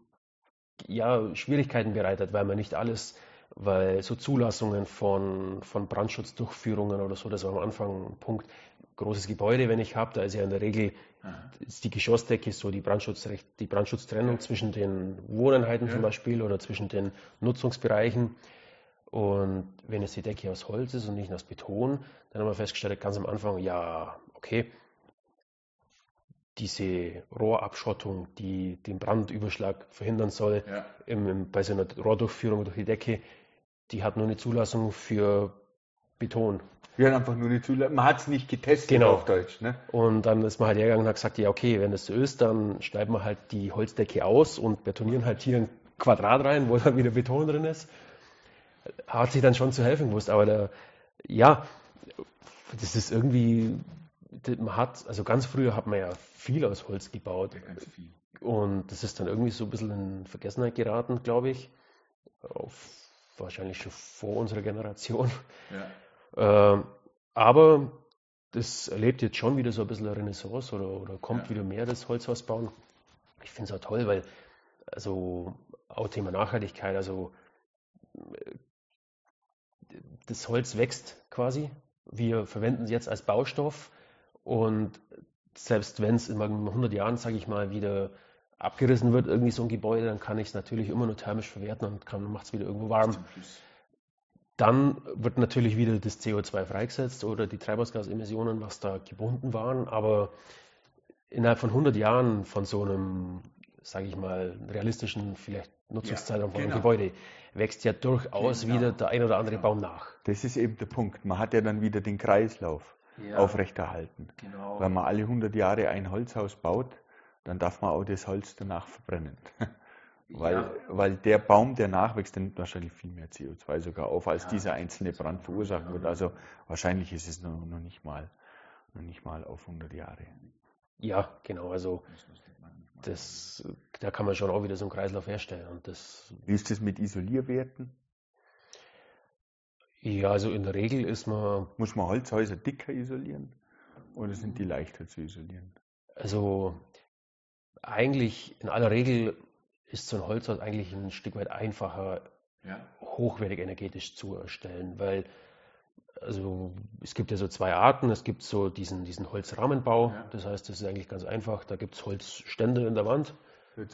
ja, Schwierigkeiten bereitet, weil man nicht alles, weil so Zulassungen von, von Brandschutzdurchführungen oder so, das war am Anfang ein Punkt, großes Gebäude, wenn ich habe, da ist ja in der Regel ist die Geschossdecke so die, Brandschutzrecht, die Brandschutztrennung zwischen den Wohneinheiten ja. zum Beispiel oder zwischen den Nutzungsbereichen. Und wenn jetzt die Decke aus Holz ist und nicht aus Beton, dann haben wir festgestellt, ganz am Anfang, ja, okay, diese Rohrabschottung, die den Brandüberschlag verhindern soll, ja. im, bei so einer Rohrdurchführung durch die Decke, die hat nur eine Zulassung für Beton. Wir haben einfach nur die Zulassung. Man hat es nicht getestet genau. auf Deutsch. Ne? Und dann ist man halt hergegangen und hat gesagt, ja okay, wenn das so ist, dann schneiden wir halt die Holzdecke aus und betonieren halt hier ein Quadrat rein, wo dann wieder Beton drin ist. Hat sich dann schon zu helfen gewusst, aber der, ja, das ist irgendwie, man hat, also ganz früher hat man ja viel aus Holz gebaut. Ja. Und das ist dann irgendwie so ein bisschen in Vergessenheit geraten, glaube ich. Auf, wahrscheinlich schon vor unserer Generation. Ja. Äh, aber das erlebt jetzt schon wieder so ein bisschen eine Renaissance oder, oder kommt ja. wieder mehr das Holzhaus bauen. Ich finde es auch toll, weil also auch Thema Nachhaltigkeit, also das Holz wächst quasi. Wir verwenden es jetzt als Baustoff und selbst wenn es in 100 Jahren, sage ich mal, wieder abgerissen wird, irgendwie so ein Gebäude, dann kann ich es natürlich immer nur thermisch verwerten und macht es wieder irgendwo warm. Dann wird natürlich wieder das CO2 freigesetzt oder die Treibhausgasemissionen, was da gebunden waren. Aber innerhalb von 100 Jahren von so einem, sage ich mal, realistischen vielleicht Nutzungszeitraum ja, von einem genau. Gebäude wächst ja durchaus genau. wieder der ein oder andere genau. Baum nach. Das ist eben der Punkt. Man hat ja dann wieder den Kreislauf ja. aufrechterhalten. Genau. Wenn man alle 100 Jahre ein Holzhaus baut, dann darf man auch das Holz danach verbrennen. [LAUGHS] Weil, ja. weil der Baum, der nachwächst, der nimmt wahrscheinlich viel mehr CO2 sogar auf, als ja, dieser einzelne Brand verursachen wird. Also wahrscheinlich ist es noch, noch, nicht mal, noch nicht mal auf 100 Jahre. Ja, genau. Also das, da kann man schon auch wieder so einen Kreislauf herstellen. Und das, Wie ist das mit Isolierwerten? Ja, also in der Regel ist man. Muss man Holzhäuser dicker isolieren oder sind die leichter zu isolieren? Also eigentlich in aller Regel ist so ein Holzhaus eigentlich ein Stück weit einfacher, ja. hochwertig energetisch zu erstellen, weil also es gibt ja so zwei Arten. Es gibt so diesen, diesen Holzrahmenbau, ja. das heißt, das ist eigentlich ganz einfach. Da gibt es Holzstände in der Wand,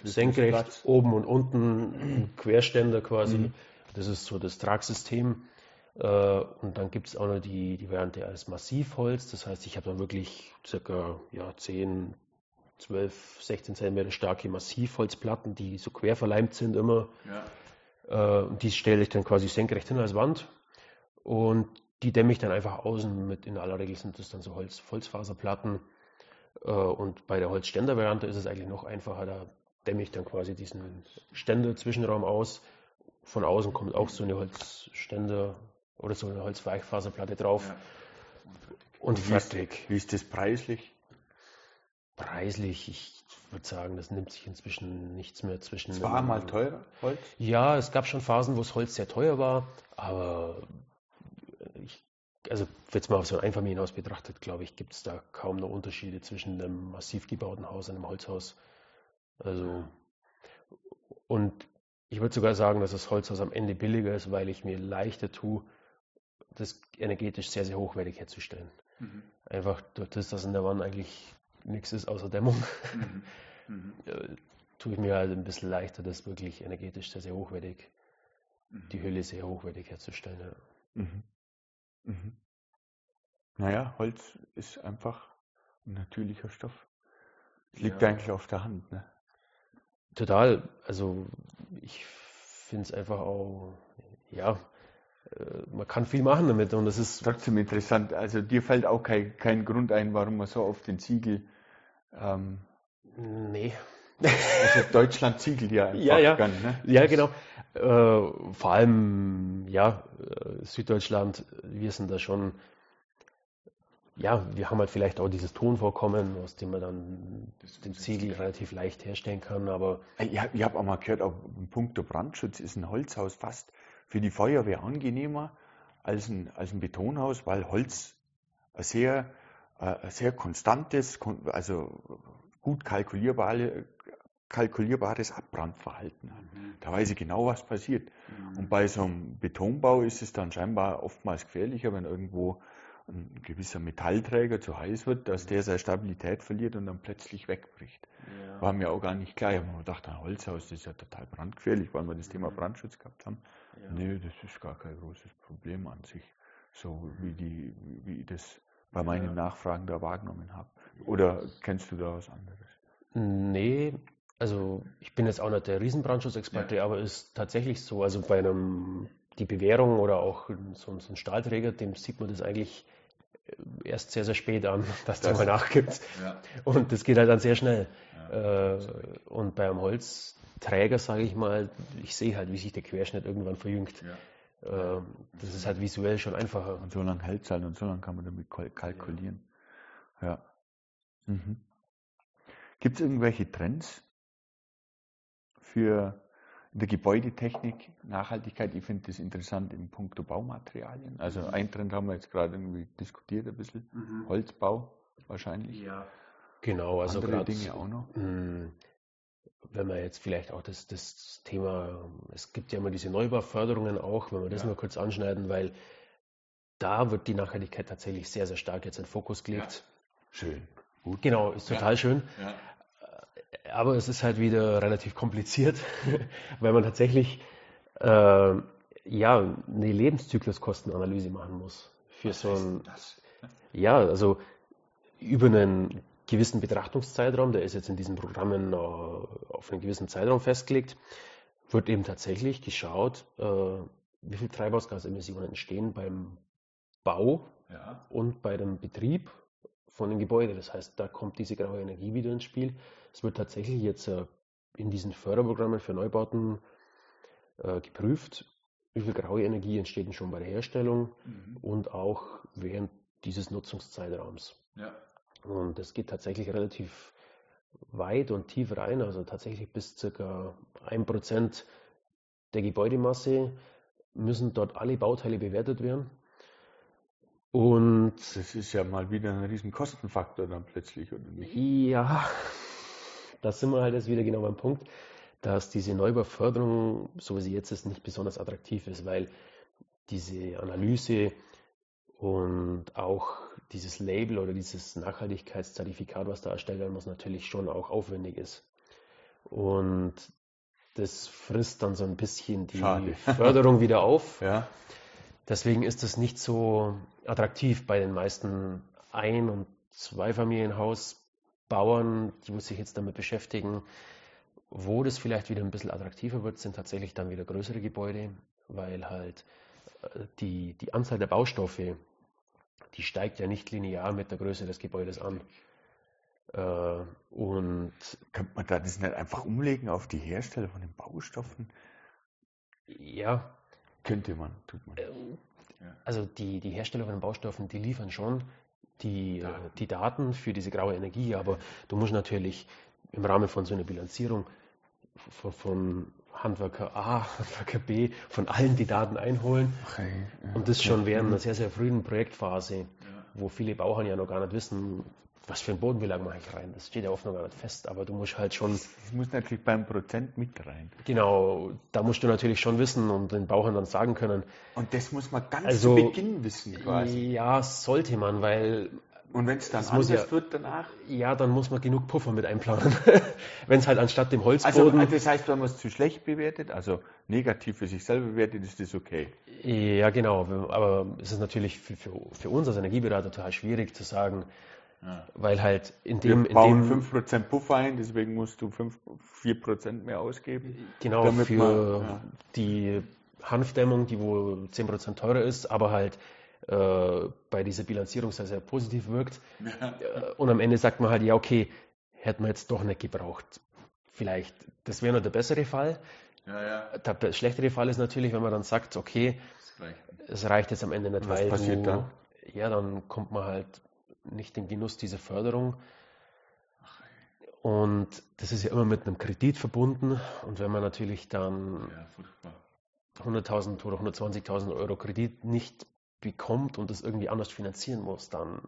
senkrecht, oben und unten [CLEARS THROAT] Querständer quasi. Mhm. Das ist so das Tragsystem. Äh, und dann gibt es auch noch die, die Variante als Massivholz. Das heißt, ich habe dann wirklich circa ja, 10, 12, 16 cm starke Massivholzplatten, die so quer verleimt sind immer. Ja. Äh, und die stelle ich dann quasi senkrecht hin als Wand. Und die dämme ich dann einfach außen mit, in aller Regel sind das dann so Holz, Holzfaserplatten. Äh, und bei der Holzständer-Variante ist es eigentlich noch einfacher. Da dämme ich dann quasi diesen Ständer-Zwischenraum aus. Von außen kommt auch so eine Holzständer oder so eine Holzweichfaserplatte drauf. Ja. Und, fertig. Wie ist das preislich? Preislich, ich würde sagen, das nimmt sich inzwischen nichts mehr zwischen. Es war mal teurer, Holz? Ja, es gab schon Phasen, wo das Holz sehr teuer war, aber ich, also jetzt mal auf so ein Einfamilienhaus betrachtet, glaube ich, gibt es da kaum noch Unterschiede zwischen einem massiv gebauten Haus und einem Holzhaus. Also, und ich würde sogar sagen, dass das Holzhaus am Ende billiger ist, weil ich mir leichter tue, das energetisch sehr, sehr hochwertig herzustellen. Mhm. Einfach durch das, dass in der Wand eigentlich nichts ist außer Dämmung, mhm. Mhm. [LAUGHS] Tue ich mir halt ein bisschen leichter, das wirklich energetisch sehr, sehr hochwertig, mhm. die Hülle sehr hochwertig herzustellen. Ja. Mhm. Mhm. Naja, Holz ist einfach ein natürlicher Stoff. Es liegt ja. eigentlich auf der Hand. Ne? Total. Also ich finde es einfach auch, ja, man kann viel machen damit und das ist. Trotzdem interessant. Also dir fällt auch kein, kein Grund ein, warum man so auf den Ziegel. Ähm, nee. Also [LAUGHS] Deutschland ziegelt ja einfach ja, ja. Gern, ne? Ja, genau. Äh, vor allem, ja, äh, Süddeutschland, wir sind da schon, ja, wir haben halt vielleicht auch dieses Tonvorkommen, aus dem man dann den Ziegel relativ leicht herstellen kann, aber. Ich, habe auch mal gehört, auch im Punkt Brandschutz ist ein Holzhaus fast für die Feuerwehr angenehmer als ein, als ein Betonhaus, weil Holz ein sehr, äh, sehr konstantes, also gut kalkulierbare, kalkulierbares Abbrandverhalten hat. Mhm. Da weiß ich genau, was passiert. Mhm. Und bei so einem Betonbau ist es dann scheinbar oftmals gefährlicher, wenn irgendwo ein gewisser Metallträger zu heiß wird, dass der seine Stabilität verliert und dann plötzlich wegbricht. Ja. War mir auch gar nicht klar. Ich habe mir gedacht, ein Holzhaus das ist ja total brandgefährlich, weil wir das Thema mhm. Brandschutz gehabt haben. Ja. Nee, das ist gar kein großes Problem an sich. So wie, die, wie ich das bei meinen ja. Nachfragen da wahrgenommen habe. Oder kennst du da was anderes? Nee, also ich bin jetzt auch nicht der Riesenbrandschutzexperte, ja. aber ist tatsächlich so. Also bei einem, die Bewährung oder auch so, so ein Stahlträger, dem sieht man das eigentlich erst sehr, sehr spät an, [LAUGHS] dass das, der mal nachgibt. Ja. Und das geht halt dann sehr schnell. Ja, äh, und beim Holzträger, sage ich mal, ich sehe halt, wie sich der Querschnitt irgendwann verjüngt. Ja. Äh, das ist halt visuell schon einfacher. Und so lange hält es halt und so lange kann man damit kalkulieren. Ja. Mhm. Gibt es irgendwelche Trends, für in der Gebäudetechnik, Nachhaltigkeit, ich finde das interessant im Punkto Baumaterialien. Also mhm. ein Trend haben wir jetzt gerade irgendwie diskutiert ein bisschen. Mhm. Holzbau wahrscheinlich. Ja. Genau, also Andere grad, Dinge auch noch. Mh, wenn man jetzt vielleicht auch das, das Thema, es gibt ja immer diese Neubauförderungen auch, wenn wir das ja. nur kurz anschneiden, weil da wird die Nachhaltigkeit tatsächlich sehr, sehr stark jetzt in den Fokus gelegt. Ja. Schön. Gut. Genau, ist total ja. schön. Aber es ist halt wieder relativ kompliziert, [LAUGHS] weil man tatsächlich äh, ja, eine Lebenszykluskostenanalyse machen muss. Für Was so ein, ja, also über einen gewissen Betrachtungszeitraum, der ist jetzt in diesen Programmen äh, auf einen gewissen Zeitraum festgelegt, wird eben tatsächlich geschaut, äh, wie viel Treibhausgasemissionen entstehen beim Bau ja. und bei dem Betrieb von dem Gebäude. Das heißt, da kommt diese graue Energie wieder ins Spiel. Es wird tatsächlich jetzt äh, in diesen Förderprogrammen für Neubauten äh, geprüft, wie viel graue Energie entsteht denn schon bei der Herstellung mhm. und auch während dieses Nutzungszeitraums. Ja. Und das geht tatsächlich relativ weit und tief rein, also tatsächlich bis circa ein Prozent der Gebäudemasse müssen dort alle Bauteile bewertet werden. Und das ist ja mal wieder ein riesen Kostenfaktor dann plötzlich, oder nicht? Ja, da sind wir halt jetzt wieder genau beim Punkt. dass diese Neubauförderung, so wie sie jetzt ist, nicht besonders attraktiv ist, weil diese Analyse und auch dieses Label oder dieses Nachhaltigkeitszertifikat, was da erstellt werden muss, natürlich schon auch aufwendig ist. Und das frisst dann so ein bisschen die Schade. Förderung wieder auf. [LAUGHS] Ja. Deswegen ist es nicht so attraktiv bei den meisten Ein- und Zweifamilienhausbauern, die sich jetzt damit beschäftigen. Wo das vielleicht wieder ein bisschen attraktiver wird, sind tatsächlich dann wieder größere Gebäude, weil halt äh, die, die Anzahl der Baustoffe, die steigt ja nicht linear mit der Größe des Gebäudes an. Äh, und könnte man da das nicht einfach umlegen auf die Hersteller von den Baustoffen? Ja. Könnte man, tut man. Ähm, also die, die Hersteller von den Baustoffen, die liefern schon die, äh, Daten. die Daten für diese graue Energie, aber du musst natürlich im Rahmen von so einer Bilanzierung von, von Handwerker A, Handwerker B, von allen die Daten einholen. Okay, ja. Und das schon während einer sehr, sehr frühen Projektphase, ja. wo viele Bauern ja noch gar nicht wissen, was für ein Bodenbelag mache ich rein? Das steht ja oft noch gar nicht fest, aber du musst halt schon. Das muss natürlich beim Prozent mit rein. Genau, da musst du natürlich schon wissen und den Bauern dann sagen können. Und das muss man ganz also, zu Beginn wissen quasi. Ja, sollte man, weil. Und wenn es dann anders ja, wird danach? Ja, dann muss man genug Puffer mit einplanen. [LAUGHS] wenn es halt anstatt dem Holzboden. Also, das heißt, wenn man es zu schlecht bewertet, also negativ für sich selber bewertet, ist das okay. Ja, genau. Aber es ist natürlich für, für, für uns als Energieberater total schwierig zu sagen, ja. Weil halt in dem. Wir bauen in dem, 5% Puffer ein, deswegen musst du 5, 4% mehr ausgeben. Genau, für man, ja. die Hanfdämmung, die wohl 10% teurer ist, aber halt äh, bei dieser Bilanzierung sehr, sehr positiv wirkt. Äh, und am Ende sagt man halt, ja, okay, hätten wir jetzt doch nicht gebraucht. Vielleicht, das wäre nur der bessere Fall. Ja, ja. Der schlechtere Fall ist natürlich, wenn man dann sagt, okay, es reicht jetzt am Ende nicht, Was weil passiert du, dann? Ja, dann kommt man halt nicht den Genuss dieser Förderung. Und das ist ja immer mit einem Kredit verbunden. Und wenn man natürlich dann ja, 100.000 oder 120.000 Euro Kredit nicht bekommt und das irgendwie anders finanzieren muss, dann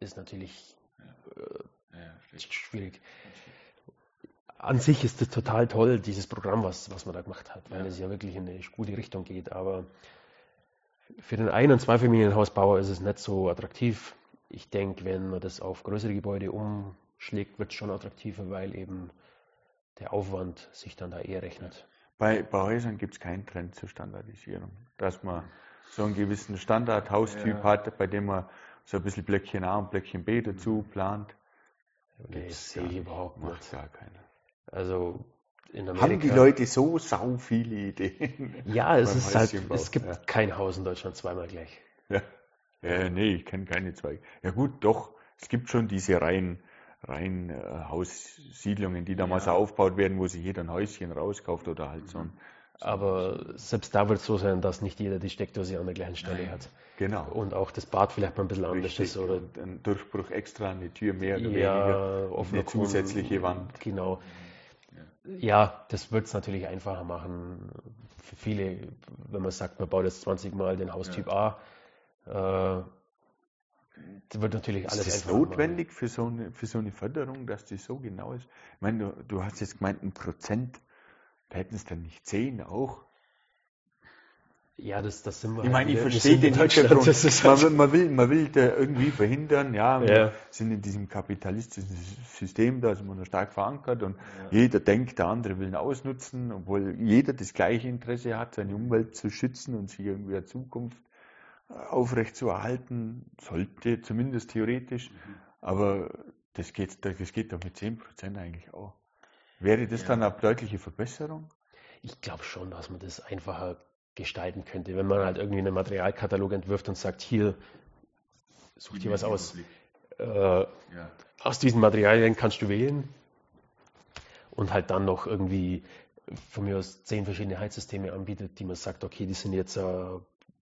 ist natürlich ja. Äh, ja, schwierig. An sich ist es total toll, dieses Programm, was, was man da gemacht hat, weil es ja wirklich in eine gute Richtung geht. Aber für den Ein- und Zweifamilienhausbauer ist es nicht so attraktiv ich denke, wenn man das auf größere Gebäude umschlägt, wird es schon attraktiver, weil eben der Aufwand sich dann da eher rechnet. Bei, bei Häusern gibt es keinen Trend zur Standardisierung, dass man so einen gewissen Standardhaustyp ja. hat, bei dem man so ein bisschen Blöckchen A und Blöckchen B dazu mhm. plant. Nee, das sehe ich überhaupt nicht. Macht gar keiner. Also in Amerika. Haben die Leute so sau viele Ideen? Ja, [LAUGHS] es ist halt, es gibt ja. kein Haus in Deutschland zweimal gleich. Ja. Äh, nee, ich kenne keine zwei. Ja gut, doch, es gibt schon diese rein, rein äh, Haussiedlungen, die damals ja. aufgebaut werden, wo sich jeder ein Häuschen rauskauft oder halt so ein. Aber selbst da wird es so sein, dass nicht jeder die Steckdose an der gleichen Stelle Nein, hat. Genau. Und auch das Bad vielleicht mal ein bisschen anders ist. Oder ein Durchbruch extra, eine Tür mehr oder ja, weniger, eine zusätzliche Wand. Genau. Ja, das wird es natürlich einfacher machen. Für viele, wenn man sagt, man baut jetzt 20 Mal den Haustyp ja. A, äh, das wird natürlich alles Ist das notwendig für so, eine, für so eine Förderung, dass die so genau ist? Ich meine, du, du hast jetzt gemeint, ein Prozent, da hätten es dann nicht zehn auch. Ja, das, das sind wir. Ich meine, ich verstehe den Hintergrund. [LAUGHS] Halt man, man, will, man will da irgendwie verhindern, ja, wir ja. sind in diesem kapitalistischen System, da ist man stark verankert und ja. jeder denkt, der andere will ihn ausnutzen, obwohl jeder das gleiche Interesse hat, seine Umwelt zu schützen und sich irgendwie eine Zukunft aufrechtzuerhalten, sollte zumindest theoretisch, mhm. aber das geht, das geht doch mit 10% eigentlich auch. Wäre das ja. dann eine deutliche Verbesserung? Ich glaube schon, dass man das einfacher gestalten könnte, wenn man halt irgendwie einen Materialkatalog entwirft und sagt, hier, such dir was aus. Äh, ja. Aus diesen Materialien kannst du wählen und halt dann noch irgendwie von mir aus zehn verschiedene Heizsysteme anbietet, die man sagt, okay, die sind jetzt äh,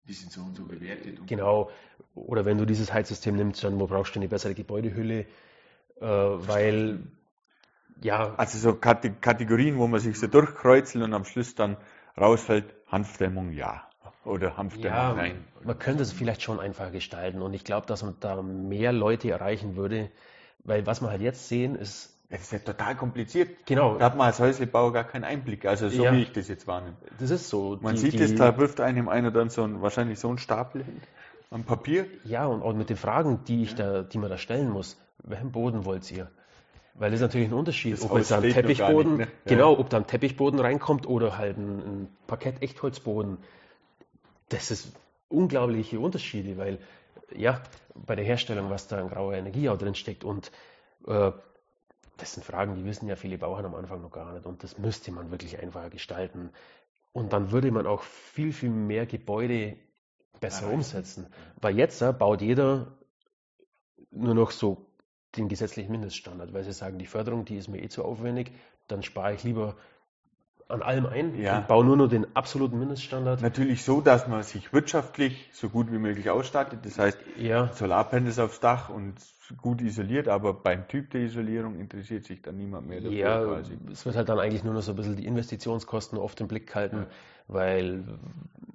die sind so und so bewertet. Und genau. Oder wenn du dieses Heizsystem nimmst, dann wo brauchst du eine bessere Gebäudehülle, äh, weil ja. Also so Kategorien, wo man sich so durchkreuzelt und am Schluss dann rausfällt, Hanfdämmung ja. Oder Hanfdämmung ja, nein. Man könnte es vielleicht schon einfacher gestalten und ich glaube, dass man da mehr Leute erreichen würde, weil was wir halt jetzt sehen, ist, Das ist ja total kompliziert. Genau. Da hat man als Häuslebauer gar keinen Einblick, also so Ja. wie ich das jetzt wahrnehme. Das ist so. Man Die- sieht es, da wirft einem einer dann so ein, wahrscheinlich so einen Stapel hin, am Papier. Ja, und auch mit den Fragen, die ich da, die man da stellen muss. Welchen Boden wollt ihr? Weil das ist natürlich ein Unterschied, Das ob Haus noch gar Teppichboden, nicht, ne? Ja. genau, ob da ein Teppichboden reinkommt oder halt ein, ein Parkett-Echtholzboden. Das ist unglaubliche Unterschiede, weil ja, bei der Herstellung, was da an grauer Energie auch drin steckt und äh, das sind Fragen, die wissen ja viele Bauern am Anfang noch gar nicht und das müsste man wirklich einfacher gestalten. Und dann würde man auch viel, viel mehr Gebäude besser Erreichen. umsetzen. Weil jetzt äh, baut jeder nur noch so den gesetzlichen Mindeststandard, weil sie sagen, die Förderung, die ist mir eh zu aufwendig, dann spare ich lieber an allem ein Ja. und baue nur noch den absoluten Mindeststandard. Natürlich so, dass man sich wirtschaftlich so gut wie möglich ausstattet. Das heißt, Ja, Solarpanels aufs Dach und gut isoliert, aber beim Typ der Isolierung interessiert sich dann niemand mehr dafür ja, quasi. es wird halt dann eigentlich nur noch so ein bisschen die Investitionskosten oft im Blick gehalten, weil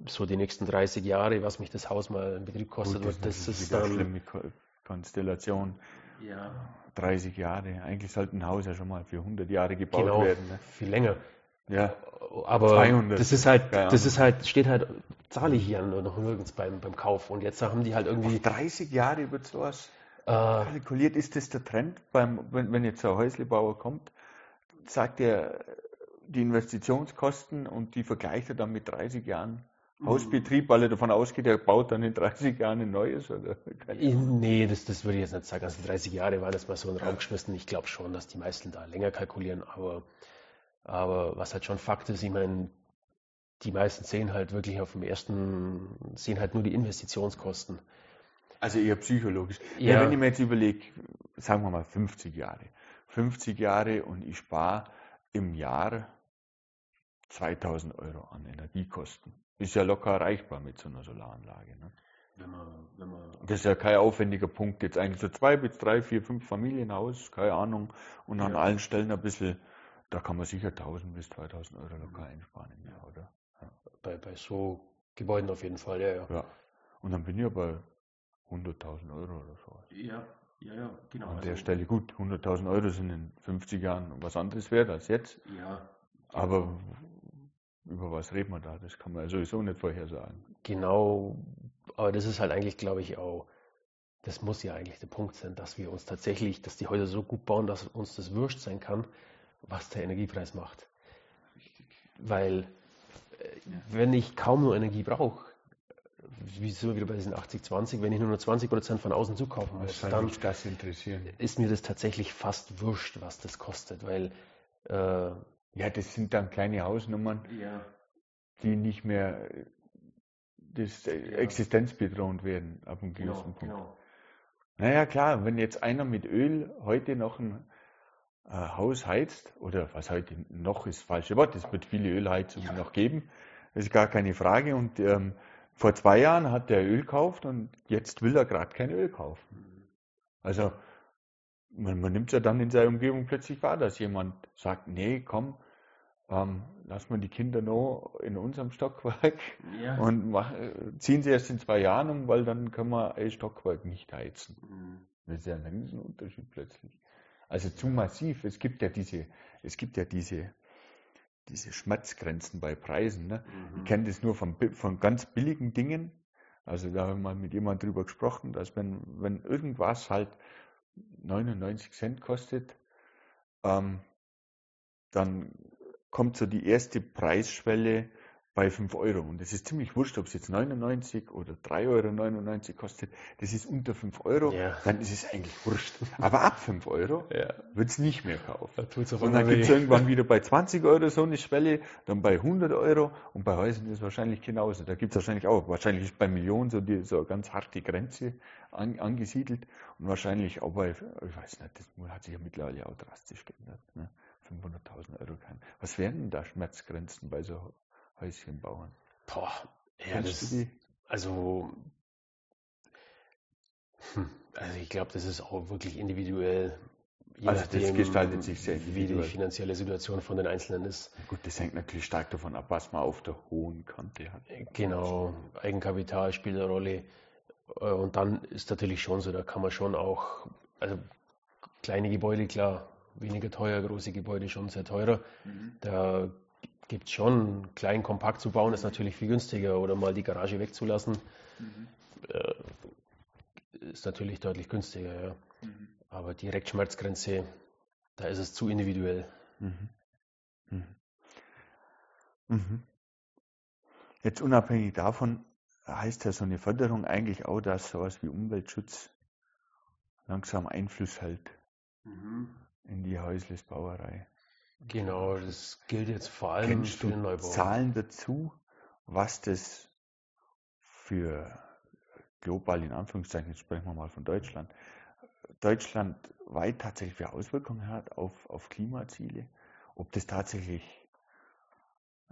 so die nächsten 30 Jahre, was mich das Haus mal in Betrieb kostet, Gut, das natürlich ist wieder eine dann schlimme Ko- Konstellation. Ja, 30 Jahre. Eigentlich sollte ein Haus ja schon mal für 100 Jahre gebaut genau werden. Ne? viel länger. Ja, Aber 200. das ist halt, das ist halt, steht halt, zahle ich hier noch nirgends beim, beim Kauf. Und jetzt haben die halt irgendwie, 30 Jahre wird sowas äh, kalkuliert. Ist das der Trend, beim, wenn, wenn jetzt ein Häuslebauer kommt, sagt er die Investitionskosten und die vergleicht er dann mit 30 Jahren. Hausbetrieb, weil er davon ausgeht, er baut dann in 30 Jahren ein neues? Oder? Nee, das, das würde ich jetzt nicht sagen. Also 30 Jahre waren das mal so in den Raum geschmissen. Ich glaube schon, dass die meisten da länger kalkulieren. Aber, aber was halt schon Fakt ist, ich meine, die meisten sehen halt wirklich auf dem ersten, sehen halt nur die Investitionskosten. Also eher psychologisch. Ja. Ja. wenn ich mir jetzt überlege, sagen wir mal 50 Jahre. 50 Jahre und ich spare im Jahr 2000 Euro an Energiekosten. Ist ja locker erreichbar mit so einer Solaranlage. Ne? Wenn man, wenn man, Das ist ja kein aufwendiger Punkt. Jetzt eigentlich so zwei bis drei, vier, fünf Familienhaus, keine Ahnung. Und an Ja. allen Stellen ein bisschen, da kann man sicher 1000 bis 2000 Euro locker einsparen im Jahr, oder? bei, bei so Gebäuden auf jeden Fall, ja, ja. Ja. Und dann bin ich ja bei 100.000 Euro oder so. Ja, ja, ja, genau. An der Stelle gut, 100.000 Euro sind in 50 Jahren was anderes wert als jetzt. Ja, Aber über was reden wir da? Das kann man ja sowieso nicht vorhersagen. Genau, aber das ist halt eigentlich, glaube ich, auch, das muss ja eigentlich der Punkt sein, dass wir uns tatsächlich, dass die Häuser so gut bauen, dass uns das wurscht sein kann, was der Energiepreis macht. Weil, äh, wenn ich kaum nur Energie brauche, wie sind wir wieder bei diesen 80-20, wenn ich nur noch 20% von außen zukaufen muss, dann ist mir das tatsächlich fast wurscht, was das kostet, weil, äh, Ja, das sind dann kleine Hausnummern, ja, die nicht mehr das äh, existenzbedrohend werden ab einem gewissen genau, Punkt. genau. Naja, klar, wenn jetzt einer mit Öl heute noch ein äh, Haus heizt, oder was heute noch ist falsche Wort, es wird viele Ölheizungen noch geben, das ist gar keine Frage. Und ähm, vor zwei Jahren hat der Öl gekauft und jetzt will er gerade kein Öl kaufen. Also man, man nimmt es ja dann in seiner Umgebung plötzlich wahr, dass jemand sagt, nee, komm, ähm, lass mal die Kinder noch in unserem Stockwerk Ja. und mach, ziehen sie erst in zwei Jahren um, weil dann können wir ein Stockwerk nicht heizen. Mhm. Das ist ja ein Riesenunterschied plötzlich. Also zu massiv. Es gibt ja diese, es gibt ja diese, diese Schmerzgrenzen bei Preisen. Ne? Mhm. Ich kenne das nur von, von ganz billigen Dingen. Also da haben wir mal mit jemandem drüber gesprochen, dass wenn, wenn irgendwas halt 99 Cent kostet, ähm, dann kommt so die erste Preisschwelle bei 5 Euro. Und es ist ziemlich wurscht, ob es jetzt 99 oder 3,99 Euro kostet. Das ist unter 5 Euro, Ja. dann ist es eigentlich wurscht. Aber ab 5 Euro Ja. wird es nicht mehr kaufen. Da Und dann gibt es irgendwann wieder bei [LAUGHS] 20 Euro so eine Schwelle, dann bei 100 Euro und bei Häusern ist es wahrscheinlich genauso. Da gibt es wahrscheinlich auch, wahrscheinlich ist bei Millionen so, die, so eine ganz harte Grenze an, angesiedelt und wahrscheinlich auch bei, ich weiß nicht, das hat sich ja mittlerweile auch drastisch geändert. Ne? 500.000 Euro kann. Was wären denn da Schmerzgrenzen bei so Häuschenbauern? Boah, ja, das, also, hm, also ich glaube, das ist auch wirklich individuell. Je Also das gestaltet sich sehr wie die individuell. finanzielle Situation von den Einzelnen ist. Gut, das hängt natürlich stark davon ab, was man auf der hohen Kante hat. Genau, Eigenkapital spielt eine Rolle. Äh, Und dann ist natürlich schon so, da kann man schon auch, also kleine Gebäude, klar, weniger teuer, große Gebäude schon sehr teurer. Mhm. Da gibt es schon, klein, kompakt zu bauen, ist natürlich viel günstiger. Oder mal die Garage wegzulassen, mhm. äh, ist natürlich deutlich günstiger. Ja. Mhm. Aber direkt Schmerzgrenze, da ist es zu individuell. Mhm. Mhm. Jetzt unabhängig davon heißt ja so eine Förderung eigentlich auch, dass sowas wie Umweltschutz langsam Einfluss hält mhm. In die Häuslisbauerei. Genau, das gilt jetzt vor allem Kennst für den Neubau. Zahlen dazu, was das für global in Anführungszeichen, jetzt sprechen wir mal von Deutschland, Deutschland weit tatsächlich für Auswirkungen hat auf, auf Klimaziele, ob das tatsächlich,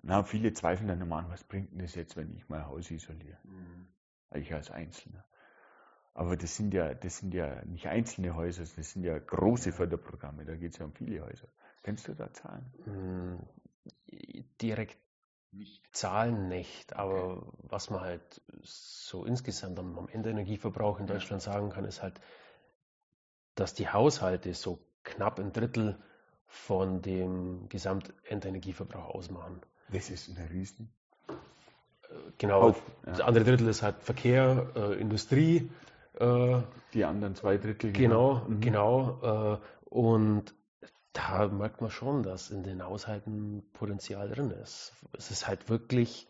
na, viele zweifeln dann immer an, was bringt denn das jetzt, wenn ich mein Haus isoliere? Mhm. Ich als Einzelner. Aber das sind ja, das sind ja nicht einzelne Häuser, das sind ja große Förderprogramme, da geht es ja um viele Häuser. Kennst du da Zahlen? Hm, direkt nicht. Zahlen nicht, aber okay. was man halt so insgesamt am, am Endenergieverbrauch in Deutschland sagen kann, ist halt, dass die Haushalte so knapp ein Drittel von dem Gesamtendenergieverbrauch ausmachen. Das ist ein Riesen. Äh, genau, Auf, ja. das andere Drittel ist halt Verkehr, äh, Industrie. Äh, die anderen zwei Drittel. Genau, genau. Mhm. genau äh, und da merkt man schon, dass in den Haushalten Potenzial drin ist. Es ist halt wirklich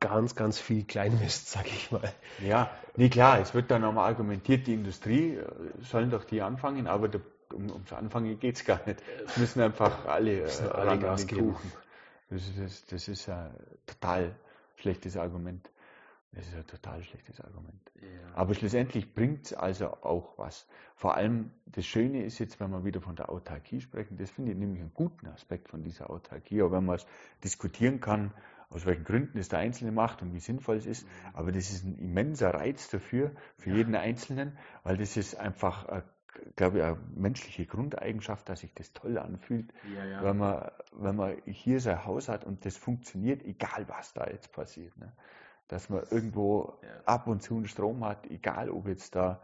ganz, ganz viel Kleinmist, [LAUGHS] sag ich mal. Ja, nee, klar, es wird dann nochmal argumentiert, die Industrie äh, sollen doch die anfangen, aber der, um, ums Anfangen geht es gar nicht. Es müssen einfach alle, müssen alle Gas geben. Das, das, das ist ein total schlechtes Argument. Das ist ein total schlechtes Argument. Ja. Aber schlussendlich bringt es also auch was. Vor allem das Schöne ist jetzt, wenn wir wieder von der Autarkie sprechen, das finde ich nämlich einen guten Aspekt von dieser Autarkie, auch wenn man es diskutieren kann, aus welchen Gründen es der Einzelne macht und wie sinnvoll es ist. Mhm. Aber das ist ein immenser Reiz dafür, für ja. jeden Einzelnen, weil das ist einfach, äh, glaube ich, eine menschliche Grundeigenschaft, dass sich das toll anfühlt, ja, ja. Wenn, man, wenn man hier sein Haus hat und das funktioniert, egal was da jetzt passiert. Ne? Dass man irgendwo ja. ab und zu einen Strom hat, egal ob jetzt da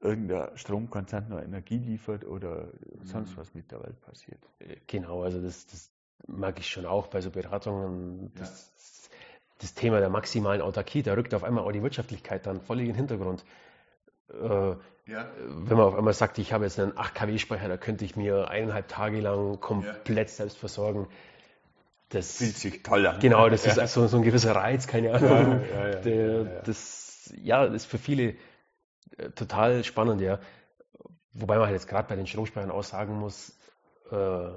irgendein Stromkonzern noch Energie liefert oder mhm. sonst was mit der Welt passiert. Äh, genau, also das, das mag ich schon auch bei so Beratungen. Das, ja. das Thema der maximalen Autarkie, da rückt auf einmal auch die Wirtschaftlichkeit dann voll in den Hintergrund. Äh, ja. Wenn man auf einmal sagt, ich habe jetzt einen 8 kW-Speicher, da könnte ich mir eineinhalb Tage lang komplett ja. selbst versorgen das fühlt sich toll an. Genau, das ja. ist also so ein gewisser Reiz, keine Ahnung. Ja, ja, Der, das, ja, das ist für viele äh, total spannend, ja. Wobei man halt jetzt gerade bei den Stromspeichern auch sagen muss, äh,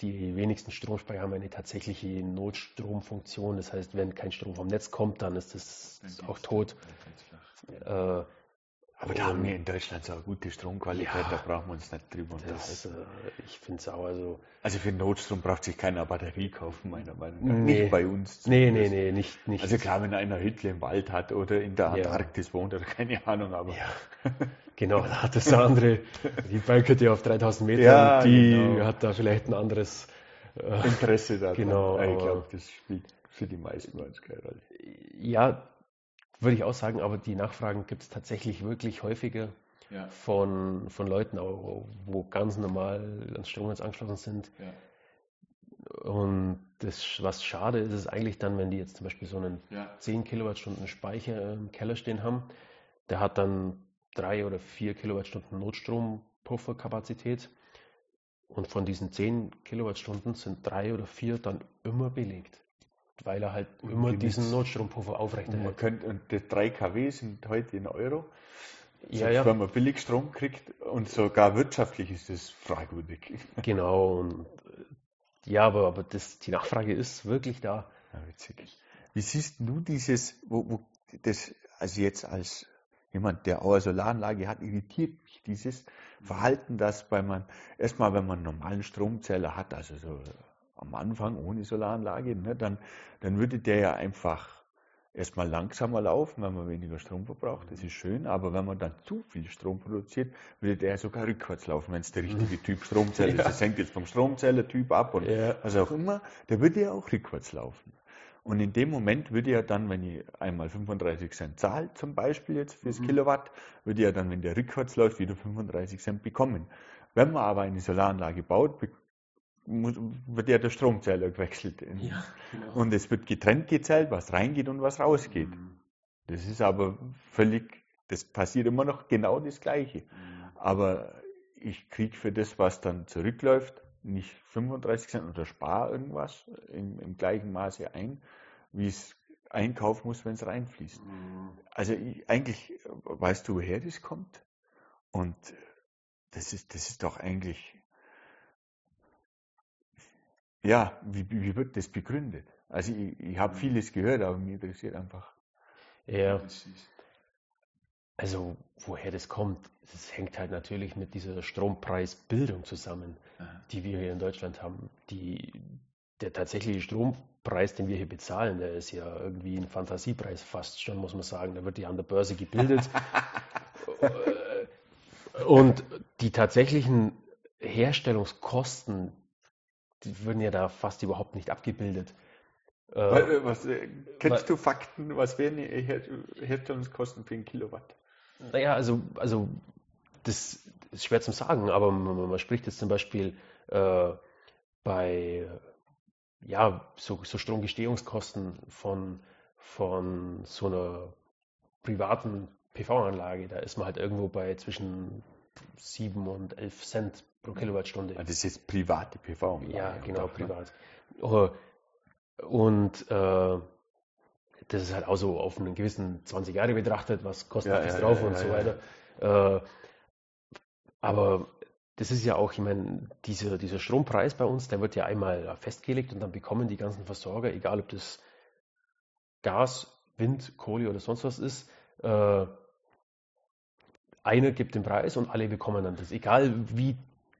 die wenigsten Stromspeicher haben eine tatsächliche Notstromfunktion. Das heißt, wenn kein Strom vom Netz kommt, dann ist das auch tot. Äh, aber da haben wir in Deutschland so eine gute Stromqualität, ja, da brauchen wir uns nicht drüber das, unterhalten. Äh, ich finde es auch also. Also für Notstrom braucht sich keiner Batterie kaufen, meiner Meinung nach. Nee, nicht bei uns. Nee, nee, nee, nicht, nicht. Also klar, wenn einer Hütte im Wald hat oder in der Antarktis ja. wohnt oder [LAUGHS] keine Ahnung, aber. Ja. [LAUGHS] Genau, da hat das eine andere, die Balkhütte auf 3000 Meter, ja, die genau. hat da vielleicht ein anderes äh, Interesse da. Genau. Ich glaube, das spielt für die meisten Leute keine Rolle. Ja, würde ich auch sagen, aber die Nachfragen gibt es tatsächlich wirklich häufiger ja. von, von Leuten, wo ganz normal ans Stromnetz angeschlossen sind. Ja. Und das, was schade ist, ist eigentlich dann, wenn die jetzt zum Beispiel so einen ja. 10 Kilowattstunden Speicher im Keller stehen haben, der hat dann drei oder vier Kilowattstunden Notstrompufferkapazität. Und von diesen 10 Kilowattstunden sind drei oder vier dann immer belegt weil er halt und immer diesen Notstrompuffer aufrechterhält. Man könnte, und die 3 kW sind heute in Euro. Ja, ja. Wenn man billig Strom kriegt und sogar wirtschaftlich ist das fragwürdig. [LAUGHS] Genau. Und, ja, aber, aber das, die Nachfrage ist wirklich da. Ja, witzig. Wie siehst du dieses, wo, wo das, also jetzt als jemand, der auch eine Solaranlage hat, irritiert mich dieses Verhalten, dass bei man, erstmal, wenn man einen normalen Stromzähler hat, also so am Anfang ohne Solaranlage, ne, dann, dann würde der ja einfach erstmal langsamer laufen, wenn man weniger Strom verbraucht. Das ist schön, aber wenn man dann zu viel Strom produziert, würde der sogar rückwärts laufen, wenn es der richtige Typ Stromzelle ist. Das hängt jetzt vom Stromzellertyp ab und ja. was auch immer, der würde ja auch rückwärts laufen. Und in dem Moment würde ja dann, wenn ich einmal 35 Cent zahle, zum Beispiel jetzt fürs mhm. Kilowatt, würde ja dann, wenn der rückwärts läuft, wieder 35 Cent bekommen. Wenn man aber eine Solaranlage baut, wird ja der Stromzähler gewechselt. Ja, genau. Und es wird getrennt gezählt, was reingeht und was rausgeht. Mhm. Das ist aber völlig, das passiert immer noch genau das Gleiche. Mhm. Aber ich kriege für das, was dann zurückläuft, nicht 35 Cent oder spare irgendwas im, im gleichen Maße ein, wie es einkaufen muss, wenn es reinfließt. Mhm. Also ich, eigentlich weißt du, woher das kommt. Und das ist, das ist doch eigentlich, ja, wie, wie wird das begründet? Also ich, ich habe vieles gehört, aber mich interessiert einfach. Ja, also woher das kommt, das hängt halt natürlich mit dieser Strompreisbildung zusammen, Aha. die wir hier in Deutschland haben. Die, der tatsächliche Strompreis, den wir hier bezahlen, der ist ja irgendwie ein Fantasiepreis fast schon, muss man sagen. Da wird ja an der Börse gebildet. [LAUGHS] Und die tatsächlichen Herstellungskosten, die würden ja da fast überhaupt nicht abgebildet. Äh, Weil, Was, äh, kennst weil- du Fakten, was wären die Her Herstellungskosten für ein Kilowatt? Naja, also, also das ist schwer zu sagen, aber man, man spricht jetzt zum Beispiel äh, bei ja, so, so Stromgestehungskosten von, von so einer privaten PV-Anlage, da ist man halt irgendwo bei zwischen 7 und 11 Cent pro Kilowattstunde. Ah, Das ist jetzt private PV. Ja, genau, ne? privat. Äh, Und äh, das ist halt auch so auf einen gewissen 20 Jahre betrachtet, was kostet Ja, das ja, drauf ja, und so weiter. Äh, aber das ist ja auch, ich meine, dieser, dieser Strompreis bei uns, der wird ja einmal festgelegt und dann bekommen die ganzen Versorger, egal ob das Gas, Wind, Kohle oder sonst was ist, äh, einer gibt den Preis und alle bekommen dann das. Egal wie,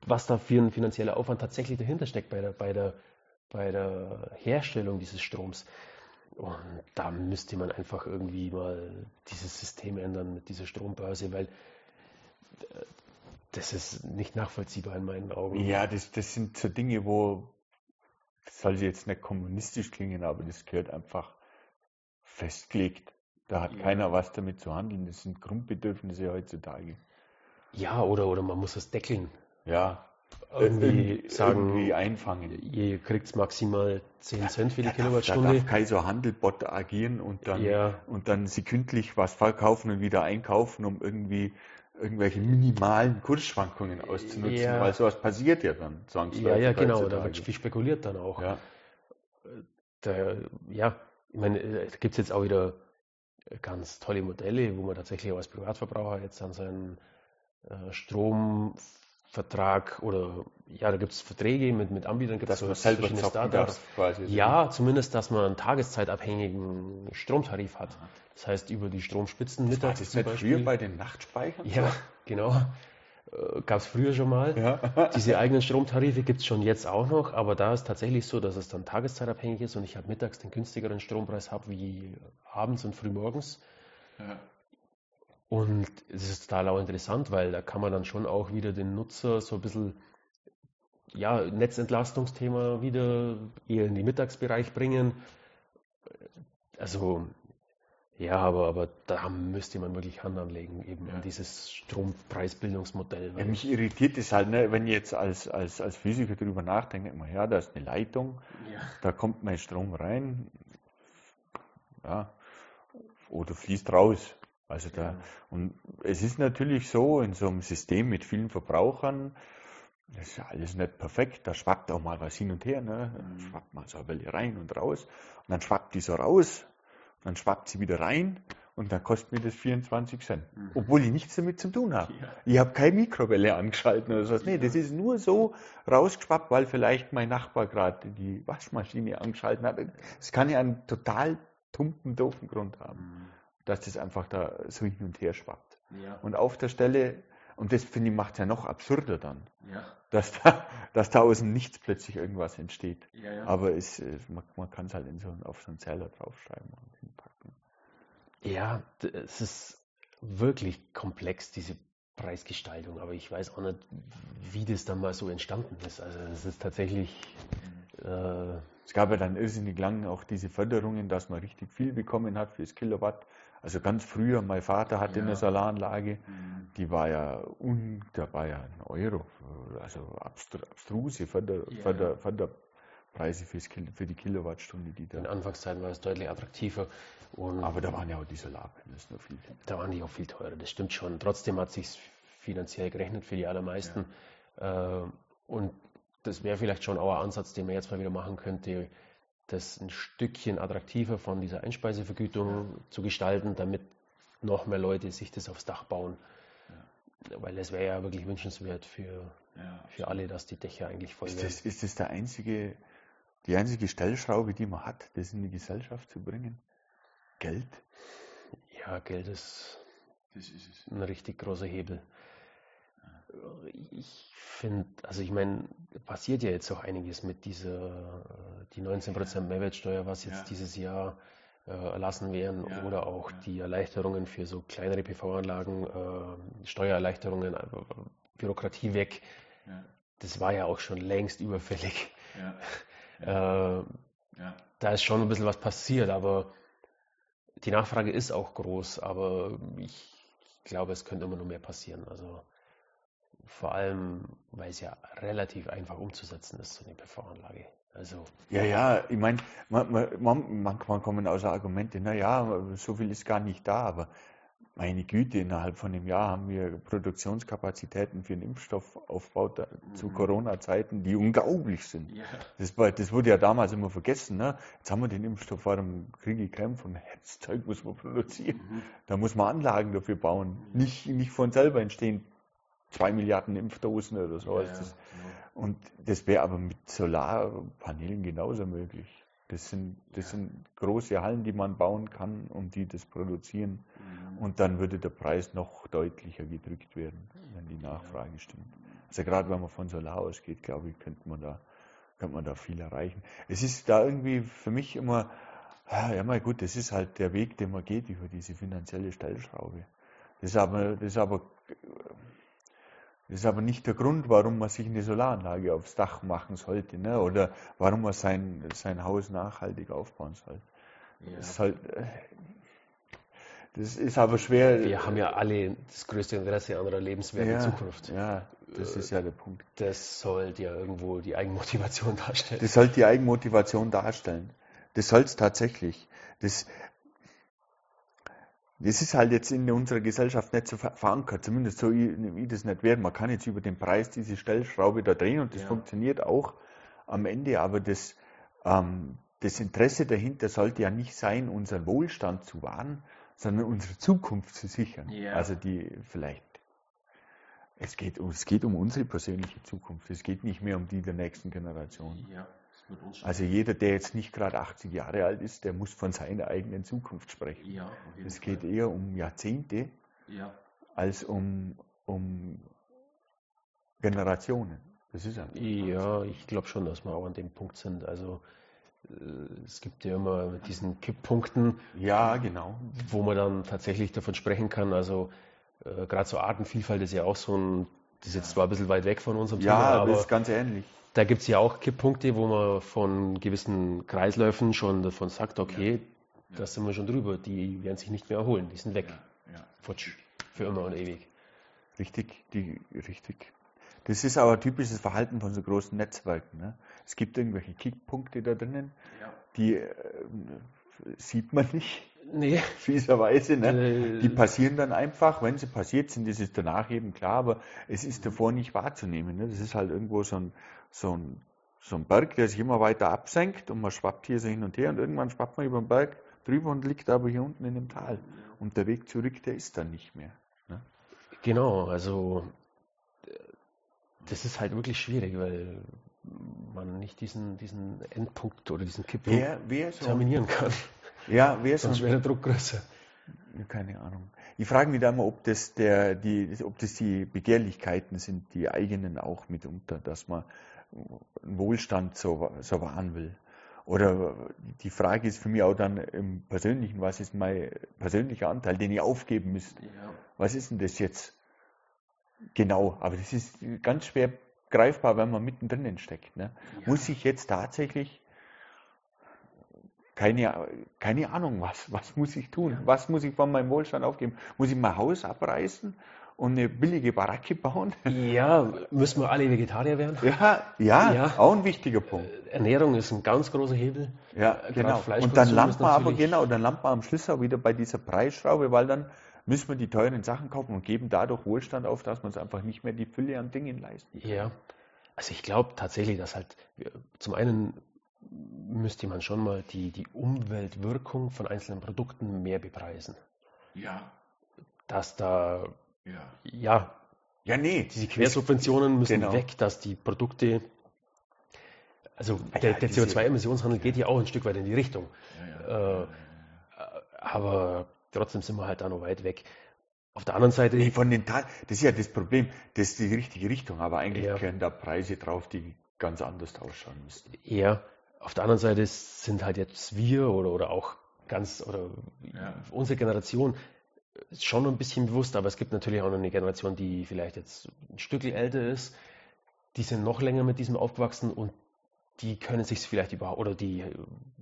was da für ein finanzieller Aufwand tatsächlich dahinter steckt bei der, bei der, bei der Herstellung dieses Stroms. Und da müsste man einfach irgendwie mal dieses System ändern mit dieser Strombörse, weil äh, das ist nicht nachvollziehbar in meinen Augen. Ja, das, das sind so Dinge, wo, das soll jetzt nicht kommunistisch klingen, aber das gehört einfach festgelegt. Da hat Ja. keiner was damit zu handeln. Das sind Grundbedürfnisse heutzutage. Ja, oder, oder man muss es deckeln. Ja, Irgendwie irgendwie, sagen, irgendwie einfangen. ihr kriegt maximal 10 Cent für die Da darf, da Kilowattstunde. darf kein so Handelbot agieren und dann, Ja. und dann sekündlich was verkaufen und wieder einkaufen, um irgendwie irgendwelche minimalen Kursschwankungen auszunutzen, Ja. weil sowas passiert ja dann Ja, ja, genau, da wird viel spekuliert dann auch. Ja. Da, ja, ich meine, äh, da gibt es jetzt auch wieder ganz tolle Modelle, wo man tatsächlich als Privatverbraucher jetzt an seinen äh, Stromvertrag oder ja, da gibt es Verträge mit, mit Anbietern, gibt es so verschiedene Startups. quasi. Ja, zumindest, dass man einen tageszeitabhängigen Stromtarif hat. Das heißt, über die Stromspitzen War mittags das zum Beispiel. früher bei den Nachtspeichern? ja, genau. Äh, Gab es früher schon mal. Ja. [LAUGHS] Diese eigenen Stromtarife gibt es schon jetzt auch noch, aber da ist tatsächlich so, dass es dann tageszeitabhängig ist und ich halt mittags den günstigeren Strompreis habe wie abends und frühmorgens. Ja. Und es ist total auch interessant, weil da kann man dann schon auch wieder den Nutzer so ein bisschen, ja, Netzentlastungsthema wieder eher in den Mittagsbereich bringen. Also, ja, aber, aber da müsste man wirklich Hand anlegen, eben Ja. an dieses Strompreisbildungsmodell. Ja, mich irritiert es halt, ne, wenn ich jetzt als, als, als Physiker drüber nachdenke, mir, ja, da ist eine Leitung, da kommt mein Strom rein, ja, oder fließt raus. Also da, Ja. und es ist natürlich so, in so einem System mit vielen Verbrauchern, das ist ja alles nicht perfekt, da schwappt auch mal was hin und her, ne? Da Mhm. schwappt mal so eine Welle rein und raus, und dann schwappt die so raus, und dann schwappt sie wieder rein, und dann kostet mir das 24 Cent. Mhm. Obwohl ich nichts damit zu tun habe. Ja. Ich habe keine Mikrowelle angeschalten oder sowas. Nee, Ja. das ist nur so rausgeschwappt, weil vielleicht mein Nachbar gerade die Waschmaschine angeschalten hat. Es kann ja einen total tumpen, doofen Grund haben, dass das einfach da so hin und her schwappt. Ja, Und auf der Stelle, und das finde ich macht es ja noch absurder dann, ja, dass da, [LAUGHS] dass da aus dem Nichts plötzlich irgendwas entsteht. ja. Aber es, es- man, man kann es halt in so, auf so einen Zähler draufschreiben und hinpacken. Ja, es ist wirklich komplex, diese Preisgestaltung, aber ich weiß auch nicht, wie das dann mal so entstanden ist. Also es ist tatsächlich, äh, Es gab ja dann irrsinnig lang auch diese Förderungen, dass man richtig viel bekommen hat fürs Kilowatt. Also ganz früher, mein Vater hatte Ja. eine Solaranlage, Mhm. die war ja un, da war ja ein Euro, also abstru- abstruse von der, Ja. von der, von der Preise für die Kilowattstunde, die In da. Anfangszeiten war es deutlich attraktiver. Aber da waren ja auch die Solarpanels noch viel. Da waren die auch viel teurer, das stimmt schon. Trotzdem hat sich finanziell gerechnet für die allermeisten. Äh, und das wäre vielleicht schon auch ein Ansatz, den man jetzt mal wieder machen könnte, das ein Stückchen attraktiver von dieser Einspeisevergütung zu gestalten, damit noch mehr Leute sich das aufs Dach bauen. Weil es wäre ja wirklich wünschenswert für, Ja, für alle, dass die Dächer eigentlich voll Ist werden. das, ist das der einzige, die einzige Stellschraube, die man hat, das in die Gesellschaft zu bringen? Geld? Ja, Geld ist ist ein richtig großer Hebel. Ich finde, also ich meine, passiert ja jetzt auch einiges mit dieser, äh, die 19% Mehrwertsteuer, was jetzt Ja. dieses Jahr äh, erlassen werden, Ja, oder auch die Erleichterungen für so kleinere PV-Anlagen, äh, Steuererleichterungen, äh, Bürokratie weg. Ja, Das war ja auch schon längst überfällig. [LAUGHS] Äh, da ist schon ein bisschen was passiert, aber die Nachfrage ist auch groß, aber ich glaube, es könnte immer noch mehr passieren. Also vor allem, weil es ja relativ einfach umzusetzen ist, so eine PV-Anlage. Also Ja, ja, ich meine, man, man, man, manchmal kommen außer Argumente, naja, so viel ist gar nicht da, aber meine Güte, innerhalb von einem Jahr haben wir Produktionskapazitäten für einen Impfstoff aufgebaut da- zu Mhm. Corona-Zeiten, die unglaublich sind. Ja, Das, war, das wurde ja damals immer vergessen. Ne? Jetzt haben wir den Impfstoff, warum kriege ich Krämpfe? Und das Zeug muss man produzieren. Mhm. Da muss man Anlagen dafür bauen. Nicht, nicht von selber entstehen zwei Milliarden Impfdosen oder so. ja, das, genau. und das wäre aber mit Solarpanelen genauso möglich. Das sind, das sind große Hallen, die man bauen kann und die das produzieren. Mhm. Und dann würde der Preis noch deutlicher gedrückt werden, wenn die Nachfrage stimmt. Also gerade wenn man von Solar ausgeht, glaube ich, könnte man da, könnte man da viel erreichen. Es ist da irgendwie für mich immer, ja mal gut, das ist halt der Weg, den man geht über diese finanzielle Stellschraube. Das ist aber, das ist aber, das ist aber nicht der Grund, warum man sich eine Solaranlage aufs Dach machen sollte, ne? oder warum man sein, sein Haus nachhaltig aufbauen sollte. Ja. Das ist halt, äh, das ist aber schwer. wir haben ja alle das größte Interesse an einer lebenswerten ja, Zukunft. Ja, das ist ja der Punkt. Das sollte ja irgendwo [LAUGHS] die Eigenmotivation darstellen. Das sollte die Eigenmotivation darstellen. Das soll es tatsächlich. Das, das ist halt jetzt in unserer Gesellschaft nicht so ver- verankert, zumindest so wie das nicht werde. Man kann jetzt über den Preis diese Stellschraube da drehen und das Ja. funktioniert auch am Ende, aber das, ähm, das Interesse dahinter sollte ja nicht sein, unseren Wohlstand zu wahren, sondern unsere Zukunft zu sichern. Ja. Also die vielleicht. Es geht, um, es geht um unsere persönliche Zukunft. Es geht nicht mehr um die der nächsten Generation. Ja, Also jeder, der jetzt nicht gerade 80 Jahre alt ist, der muss von seiner eigenen Zukunft sprechen. ja, Es Fall. geht eher um Jahrzehnte Ja, als um, um Generationen. Das ist ja. Ja, ich glaube schon, dass wir auch an dem Punkt sind. Also äh, es gibt ja immer diesen Kipppunkten, Ja, genau. wo man dann tatsächlich davon sprechen kann. Also äh, gerade so Artenvielfalt ist ja auch so ein, das ist jetzt zwar ein bisschen weit weg von unserem Thema, Ja, aber das ist ganz ähnlich. Da gibt es ja auch Kipppunkte, wo man von gewissen Kreisläufen schon davon sagt, okay, da sind wir schon drüber, die werden sich nicht mehr erholen, die sind weg. ja, ja. Futsch. Für immer und ewig. Richtig, die, richtig. Das ist aber typisches Verhalten von so großen Netzwerken. Ne? Es gibt irgendwelche Kickpunkte da drinnen, ja. die äh, sieht man nicht, Nee, [LAUGHS] fieserweise. Ne? Äh, Die passieren dann einfach, wenn sie passiert sind, ist es danach eben klar, aber es ist davor nicht wahrzunehmen. Ne? Das ist halt irgendwo so ein, so, ein, so ein Berg, der sich immer weiter absenkt und man schwappt hier so hin und her und irgendwann schwappt man über den Berg drüber und liegt aber hier unten in dem Tal. Und der Weg zurück, der ist dann nicht mehr. Ne? Genau, also das ist halt wirklich schwierig, weil man nicht diesen, diesen Endpunkt oder diesen Kipppunkt Wer, wer so, terminieren kann. Ja, wer so, Sonst wäre der Druck größer. keine Ahnung. Ich frage mich da immer, ob das der, die, ob das die Begehrlichkeiten sind, die eigenen auch mitunter, dass man einen Wohlstand so, so wahren will. Oder die Frage ist für mich auch dann im Persönlichen, was ist mein persönlicher Anteil, den ich aufgeben müsste? ja. Was ist denn das jetzt genau? Aber das ist ganz schwer greifbar, wenn man mittendrin steckt. Ne? Ja. Muss ich jetzt tatsächlich keine, keine Ahnung, was, was muss ich tun? Was muss ich von meinem Wohlstand aufgeben? Muss ich mein Haus abreißen und eine billige Baracke bauen? Ja, müssen wir alle Vegetarier werden? Ja, ja, Ja. auch ein wichtiger Punkt. Ernährung ist ein ganz großer Hebel. Ja, Gerade genau. Und dann landen wir aber, genau, dann landen wir am Schluss auch wieder bei dieser Preisschraube, weil dann müssen wir die teuren Sachen kaufen und geben dadurch Wohlstand auf, dass wir uns einfach nicht mehr die Fülle an Dingen leisten. Ja, also ich glaube tatsächlich, dass halt wir- zum einen müsste man schon mal die, die Umweltwirkung von einzelnen Produkten mehr bepreisen. Ja, Dass da, ja. ja, Ja, nee. diese Quersubventionen müssen Genau. weg, dass die Produkte, also Ja, der, der diese- CO2-Emissionshandel geht ja auch ein Stück weit in die Richtung. Ja, ja. Äh, aber trotzdem sind wir halt da noch weit weg. Auf der anderen Seite, Nee, von den Ta das ist ja das Problem, das ist die richtige Richtung, aber eigentlich Ja. können da Preise drauf, die ganz anders ausschauen müssten. Ja, auf der anderen Seite sind halt jetzt wir oder, oder auch ganz oder Ja. unsere Generation schon noch ein bisschen bewusst, aber es gibt natürlich auch noch eine Generation, die vielleicht jetzt ein Stückchen älter ist, die sind noch länger mit diesem aufgewachsen und die können sich vielleicht überhaupt oder die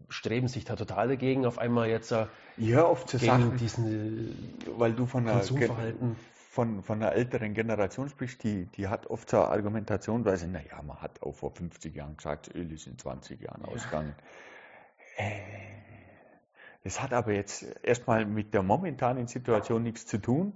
streben sich da total dagegen, auf einmal jetzt äh, Ja, oft so gegen Sachen, diesen weil du von einer, Konsumverhalten. Von, von einer älteren Generation sprichst, die, die hat oft so eine Argumentation, weil sie, naja, man hat auch vor 50 Jahren gesagt, Öl ist in 20 Jahren ausgegangen. Äh, Das hat aber jetzt erstmal mit der momentanen Situation nichts zu tun.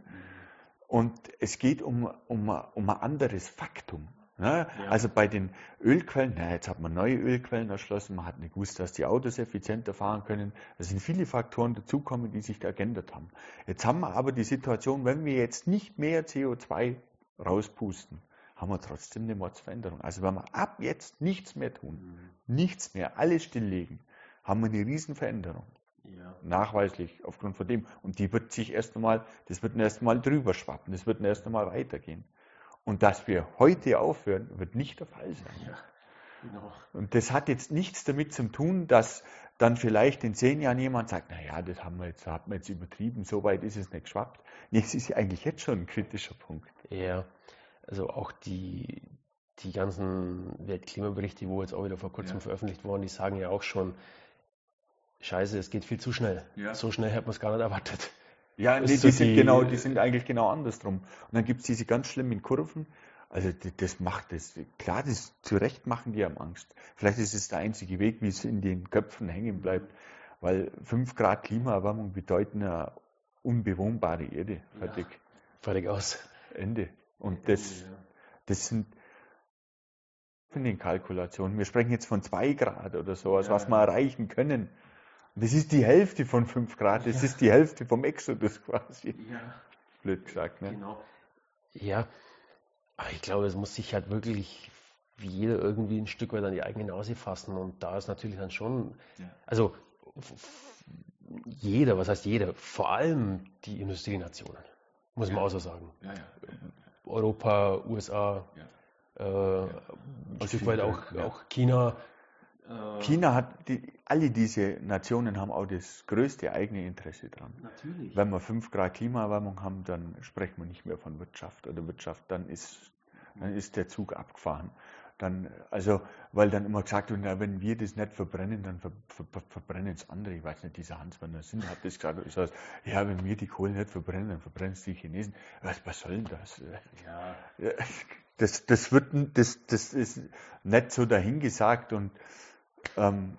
Und es geht um, um, um ein anderes Faktum. Ne? Ja. Also bei den Ölquellen, na, jetzt hat man neue Ölquellen erschlossen, man hat nicht gewusst, dass die Autos effizienter fahren können. Da sind viele Faktoren dazugekommen, die sich da geändert haben. Jetzt haben wir aber die Situation, wenn wir jetzt nicht mehr CO2 rauspusten, haben wir trotzdem eine Mordsveränderung. Also wenn wir ab jetzt nichts mehr tun, nichts mehr, alles stilllegen, haben wir eine Riesenveränderung Ja. nachweislich aufgrund von dem. Und die wird sich erst einmal, das wird erst einmal drüber schwappen, das wird erst einmal weitergehen. Und dass wir heute aufhören, wird nicht der Fall sein. Genau. Und das hat jetzt nichts damit zu tun, dass dann vielleicht in zehn Jahren jemand sagt, na ja, das haben wir jetzt, hat man jetzt übertrieben, so weit ist es nicht geschwappt. Nee, es ist ja eigentlich jetzt schon ein kritischer Punkt. Ja, also auch die, die ganzen Weltklimaberichte, wo jetzt auch wieder vor kurzem Ja. veröffentlicht wurden, die sagen ja auch schon, scheiße, es geht viel zu schnell. Ja. So schnell hätte man es gar nicht erwartet. Ja, nee, die so sind die- genau, die sind eigentlich genau andersrum. Und dann gibt es diese ganz schlimmen Kurven. Also das macht das, klar, das zu Recht machen die haben Angst. Vielleicht ist es der einzige Weg, wie es in den Köpfen hängen bleibt. Weil 5 Grad Klimaerwärmung bedeuten eine unbewohnbare Erde. Fertig. Fertig aus. Ende. Und das, Ja. das sind von den Kalkulationen. Wir sprechen jetzt von 2 Grad oder sowas, Ja, was ja. wir erreichen können. Das ist die Hälfte von 5 Grad, das ist die Hälfte vom Exodus [LAUGHS] quasi. Ja, Blöd gesagt, ne? genau. Ja, aber ich glaube, es muss sich halt wirklich wie jeder irgendwie ein Stück weit an die eigene Nase fassen. Und da ist natürlich dann schon, Ja. also jeder, was heißt jeder, vor allem die Industrienationen, muss man Ja. auch so sagen. Ja, ja. Europa, USA, Ja. äh, ein Stück weit auch, ja. auch China. Äh, China hat, die, alle diese Nationen haben auch das größte eigene Interesse dran. Natürlich. Wenn wir 5 Grad Klimaerwärmung haben, dann sprechen wir nicht mehr von Wirtschaft oder Wirtschaft, dann ist, dann ist der Zug abgefahren. Dann, also, weil dann immer gesagt wird, na, wenn wir das nicht verbrennen, dann ver, ver, ver, verbrennen es andere. Ich weiß nicht, dieser Hans-Werner Sinn hat das gesagt. Ich sag, ja, wenn wir die Kohle nicht verbrennen, dann verbrennen es die Chinesen. Was, was soll denn das? Ja, [LAUGHS] Das, das wird, das, das ist nicht so dahingesagt und ähm,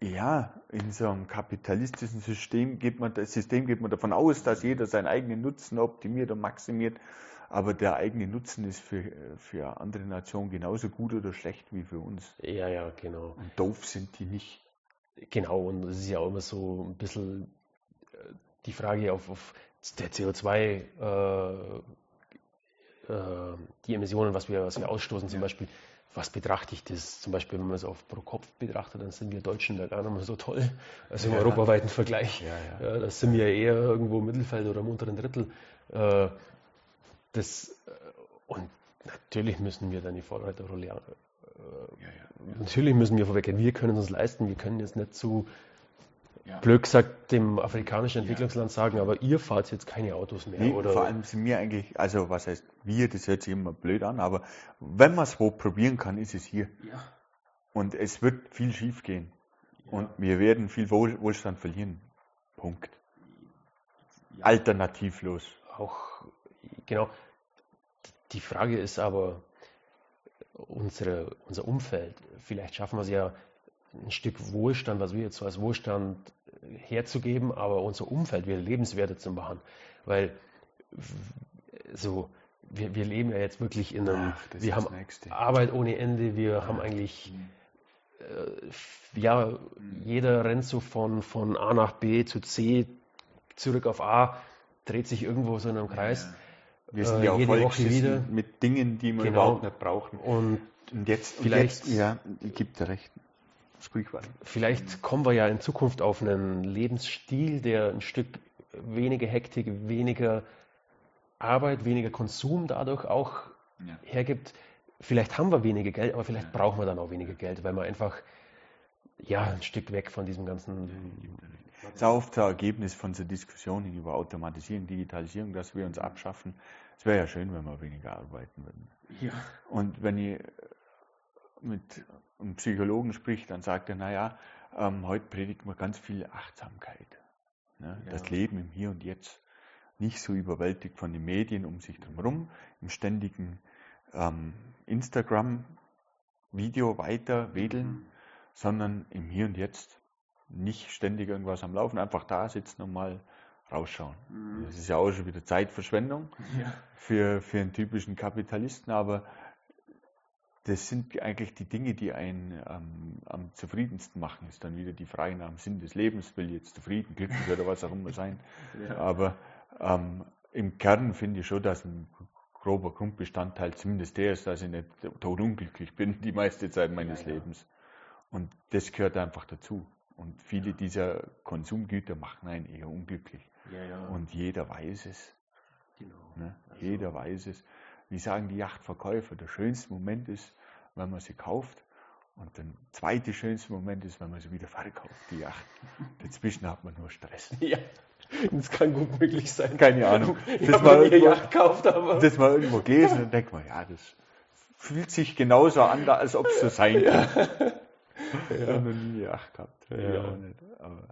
ja, in so einem kapitalistischen System geht man, das System geht man davon aus, dass jeder seinen eigenen Nutzen optimiert und maximiert, aber der eigene Nutzen ist für, für andere Nationen genauso gut oder schlecht wie für uns. Ja, ja, genau. Und doof sind die nicht. Genau, und es ist ja auch immer so ein bisschen äh, die Frage auf, auf der CO2, äh, äh, die Emissionen, was wir, was wir ausstoßen, zum. Beispiel, was betrachte ich das? Zum Beispiel, wenn man es auf pro Kopf betrachtet, dann sind wir Deutschen da gar nicht mehr so toll. Also im Ja. europaweiten Vergleich. Ja, ja. Ja, das sind wir eher irgendwo im Mittelfeld oder im unteren Drittel. Äh, das, äh, und natürlich müssen wir dann die Vorreiterrolle ja. Natürlich müssen wir vorweggehen. Wir können es uns leisten. Wir können jetzt nicht zu ja. blöd gesagt dem afrikanischen Entwicklungsland sagen, aber ihr fahrt jetzt keine Autos mehr. Nee, oder vor allem sind wir eigentlich, also was heißt wir, das hört sich immer blöd an, aber wenn man es wo probieren kann, ist es hier. Ja, Und es wird viel schief gehen. Und wir werden viel Wohl, Wohlstand verlieren. Punkt. Ja. Alternativlos. Auch, genau. Die Frage ist aber, unsere, unser Umfeld, vielleicht schaffen wir es ja, ein Stück Wohlstand, was wir jetzt so als Wohlstand herzugeben, aber unser Umfeld wieder lebenswerter zu machen. Weil so, wir, wir leben ja jetzt wirklich in einem, Ach, wir haben. Arbeit ohne Ende, wir haben eigentlich, äh, ja, jeder rennt so von, von A nach B zu C, zurück auf A, dreht sich irgendwo so in einem Kreis. Wir sind Äh, ja auch vollgeschissen wieder. mit Dingen, die wir Genau. überhaupt nicht brauchen. Und Und jetzt, Vielleicht- und jetzt ja, dir recht. Weiter. Vielleicht kommen wir ja in Zukunft auf einen Lebensstil, der ein Stück weniger Hektik, weniger Arbeit, weniger Konsum dadurch auch Ja. hergibt. Vielleicht haben wir weniger Geld, aber vielleicht Ja. brauchen wir dann auch weniger Geld, weil wir einfach ja ein Stück weg von diesem ganzen. Das ist auch oft ein Ergebnis von so Diskussionen über Automatisierung, Digitalisierung, dass wir uns abschaffen. Es wäre ja schön, wenn wir weniger arbeiten würden. Ja. Und wenn ich mit einem Psychologen spricht, dann sagt er, naja, ähm, heute predigt man ganz viel Achtsamkeit. Ne? Ja. Das Leben im Hier und Jetzt. Nicht so überwältigt von den Medien um sich herum, im ständigen ähm, Instagram-Video weiter wedeln, sondern im Hier und Jetzt nicht ständig irgendwas am Laufen, einfach da sitzen und mal rausschauen. Mhm. Das ist ja auch schon wieder Zeitverschwendung [LAUGHS] Ja. für, für einen typischen Kapitalisten, aber das sind eigentlich die Dinge, die einen ähm, am zufriedensten machen. Ist dann wieder die Frage nach dem Sinn des Lebens, will ich jetzt zufrieden, glücklich oder was auch immer sein. [LAUGHS] Ja. Aber ähm, im Kern finde ich schon, dass ein grober Grundbestandteil zumindest der ist, dass ich nicht todunglücklich bin die meiste Zeit meines Ja, ja. Lebens. Und das gehört einfach dazu. Und viele dieser Konsumgüter machen einen eher unglücklich. Und jeder weiß es. genau. Ne? Also- Jeder weiß es. Wie sagen die Yachtverkäufer, der schönste Moment ist, wenn man sie kauft. Und der zweite schönste Moment ist, wenn man sie wieder verkauft, die Yacht. Dazwischen hat man nur Stress. [LAUGHS] Ja, das kann gut möglich sein. Keine Ahnung. Ich Das nie eine irgendwo- Yacht gekauft, aber. Das mal irgendwo gelesen und denkt man, ja, das fühlt sich genauso an, als ob es so sein kann. Ich habe noch nie eine Yacht gehabt. Ich Ja. auch nicht. Aber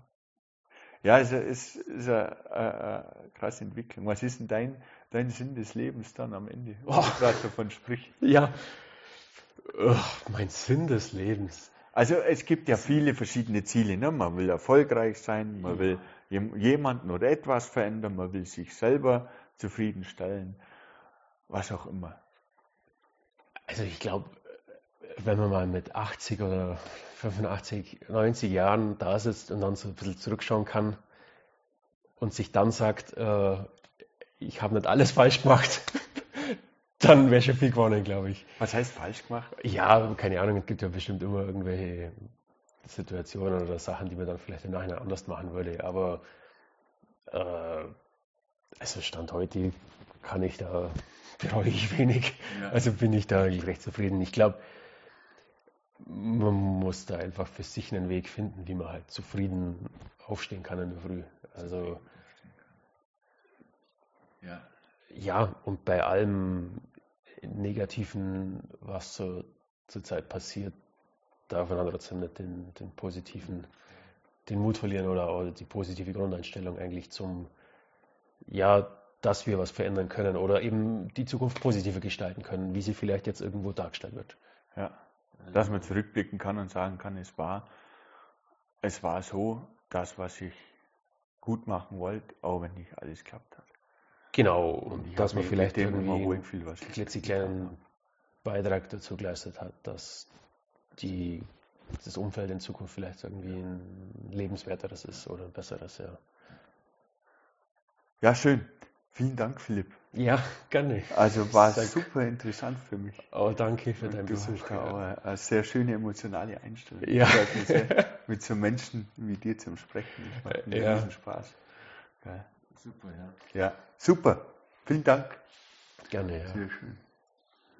ja, es ist, ist eine, eine, eine krasse Entwicklung. Was ist denn dein, dein Sinn des Lebens dann am Ende? Oh. du gerade davon sprichst. Ja. Ugh, mein Sinn des Lebens. Also es gibt ja viele verschiedene Ziele. Ne? Man will erfolgreich sein, man will jem- jemanden oder etwas verändern, man will sich selber zufriedenstellen, was auch immer. Also ich glaube, wenn man mal mit 80 oder 85, 90 Jahren da sitzt und dann so ein bisschen zurückschauen kann und sich dann sagt, äh, ich habe nicht alles falsch gemacht, dann wäre schon viel gewonnen, glaube ich. Was heißt falsch gemacht? Ja, keine Ahnung, es gibt ja bestimmt immer irgendwelche Situationen oder Sachen, die man dann vielleicht im Nachhinein anders machen würde. Aber äh, also Stand heute kann ich da, bereue ich wenig. Ja. Also bin ich da recht zufrieden. Ich glaube, man muss da einfach für sich einen Weg finden, wie man halt zufrieden aufstehen kann in der Früh. Also Ja. ja, und bei allem Negativen, was so zurzeit passiert, darf man trotzdem nicht den, den positiven, den Mut verlieren oder auch die positive Grundeinstellung eigentlich zum, ja, dass wir was verändern können oder eben die Zukunft positiver gestalten können, wie sie vielleicht jetzt irgendwo dargestellt wird. Ja. Dass man zurückblicken kann und sagen kann, es war, es war so, das, was ich gut machen wollte, auch wenn nicht alles klappt hat. Genau, und dass man vielleicht irgendwie einen klitzekleinen Beitrag dazu geleistet hat, dass die, das Umfeld in Zukunft vielleicht irgendwie ein lebenswerteres ist oder ein besseres, ja. Ja, schön. Vielen Dank, Philipp. Ja, gerne. Also war Sehr- super interessant für mich. Oh, danke für Und dein du Besuch. hast Ja. eine, sehr schöne emotionale Einstellung. Ja. Sehr, [LAUGHS] mit so Menschen wie dir zum Sprechen. Das macht mir Ja. riesen Spaß. Ja. Super, ja. ja, super. Vielen Dank. Gerne, ja. Sehr schön.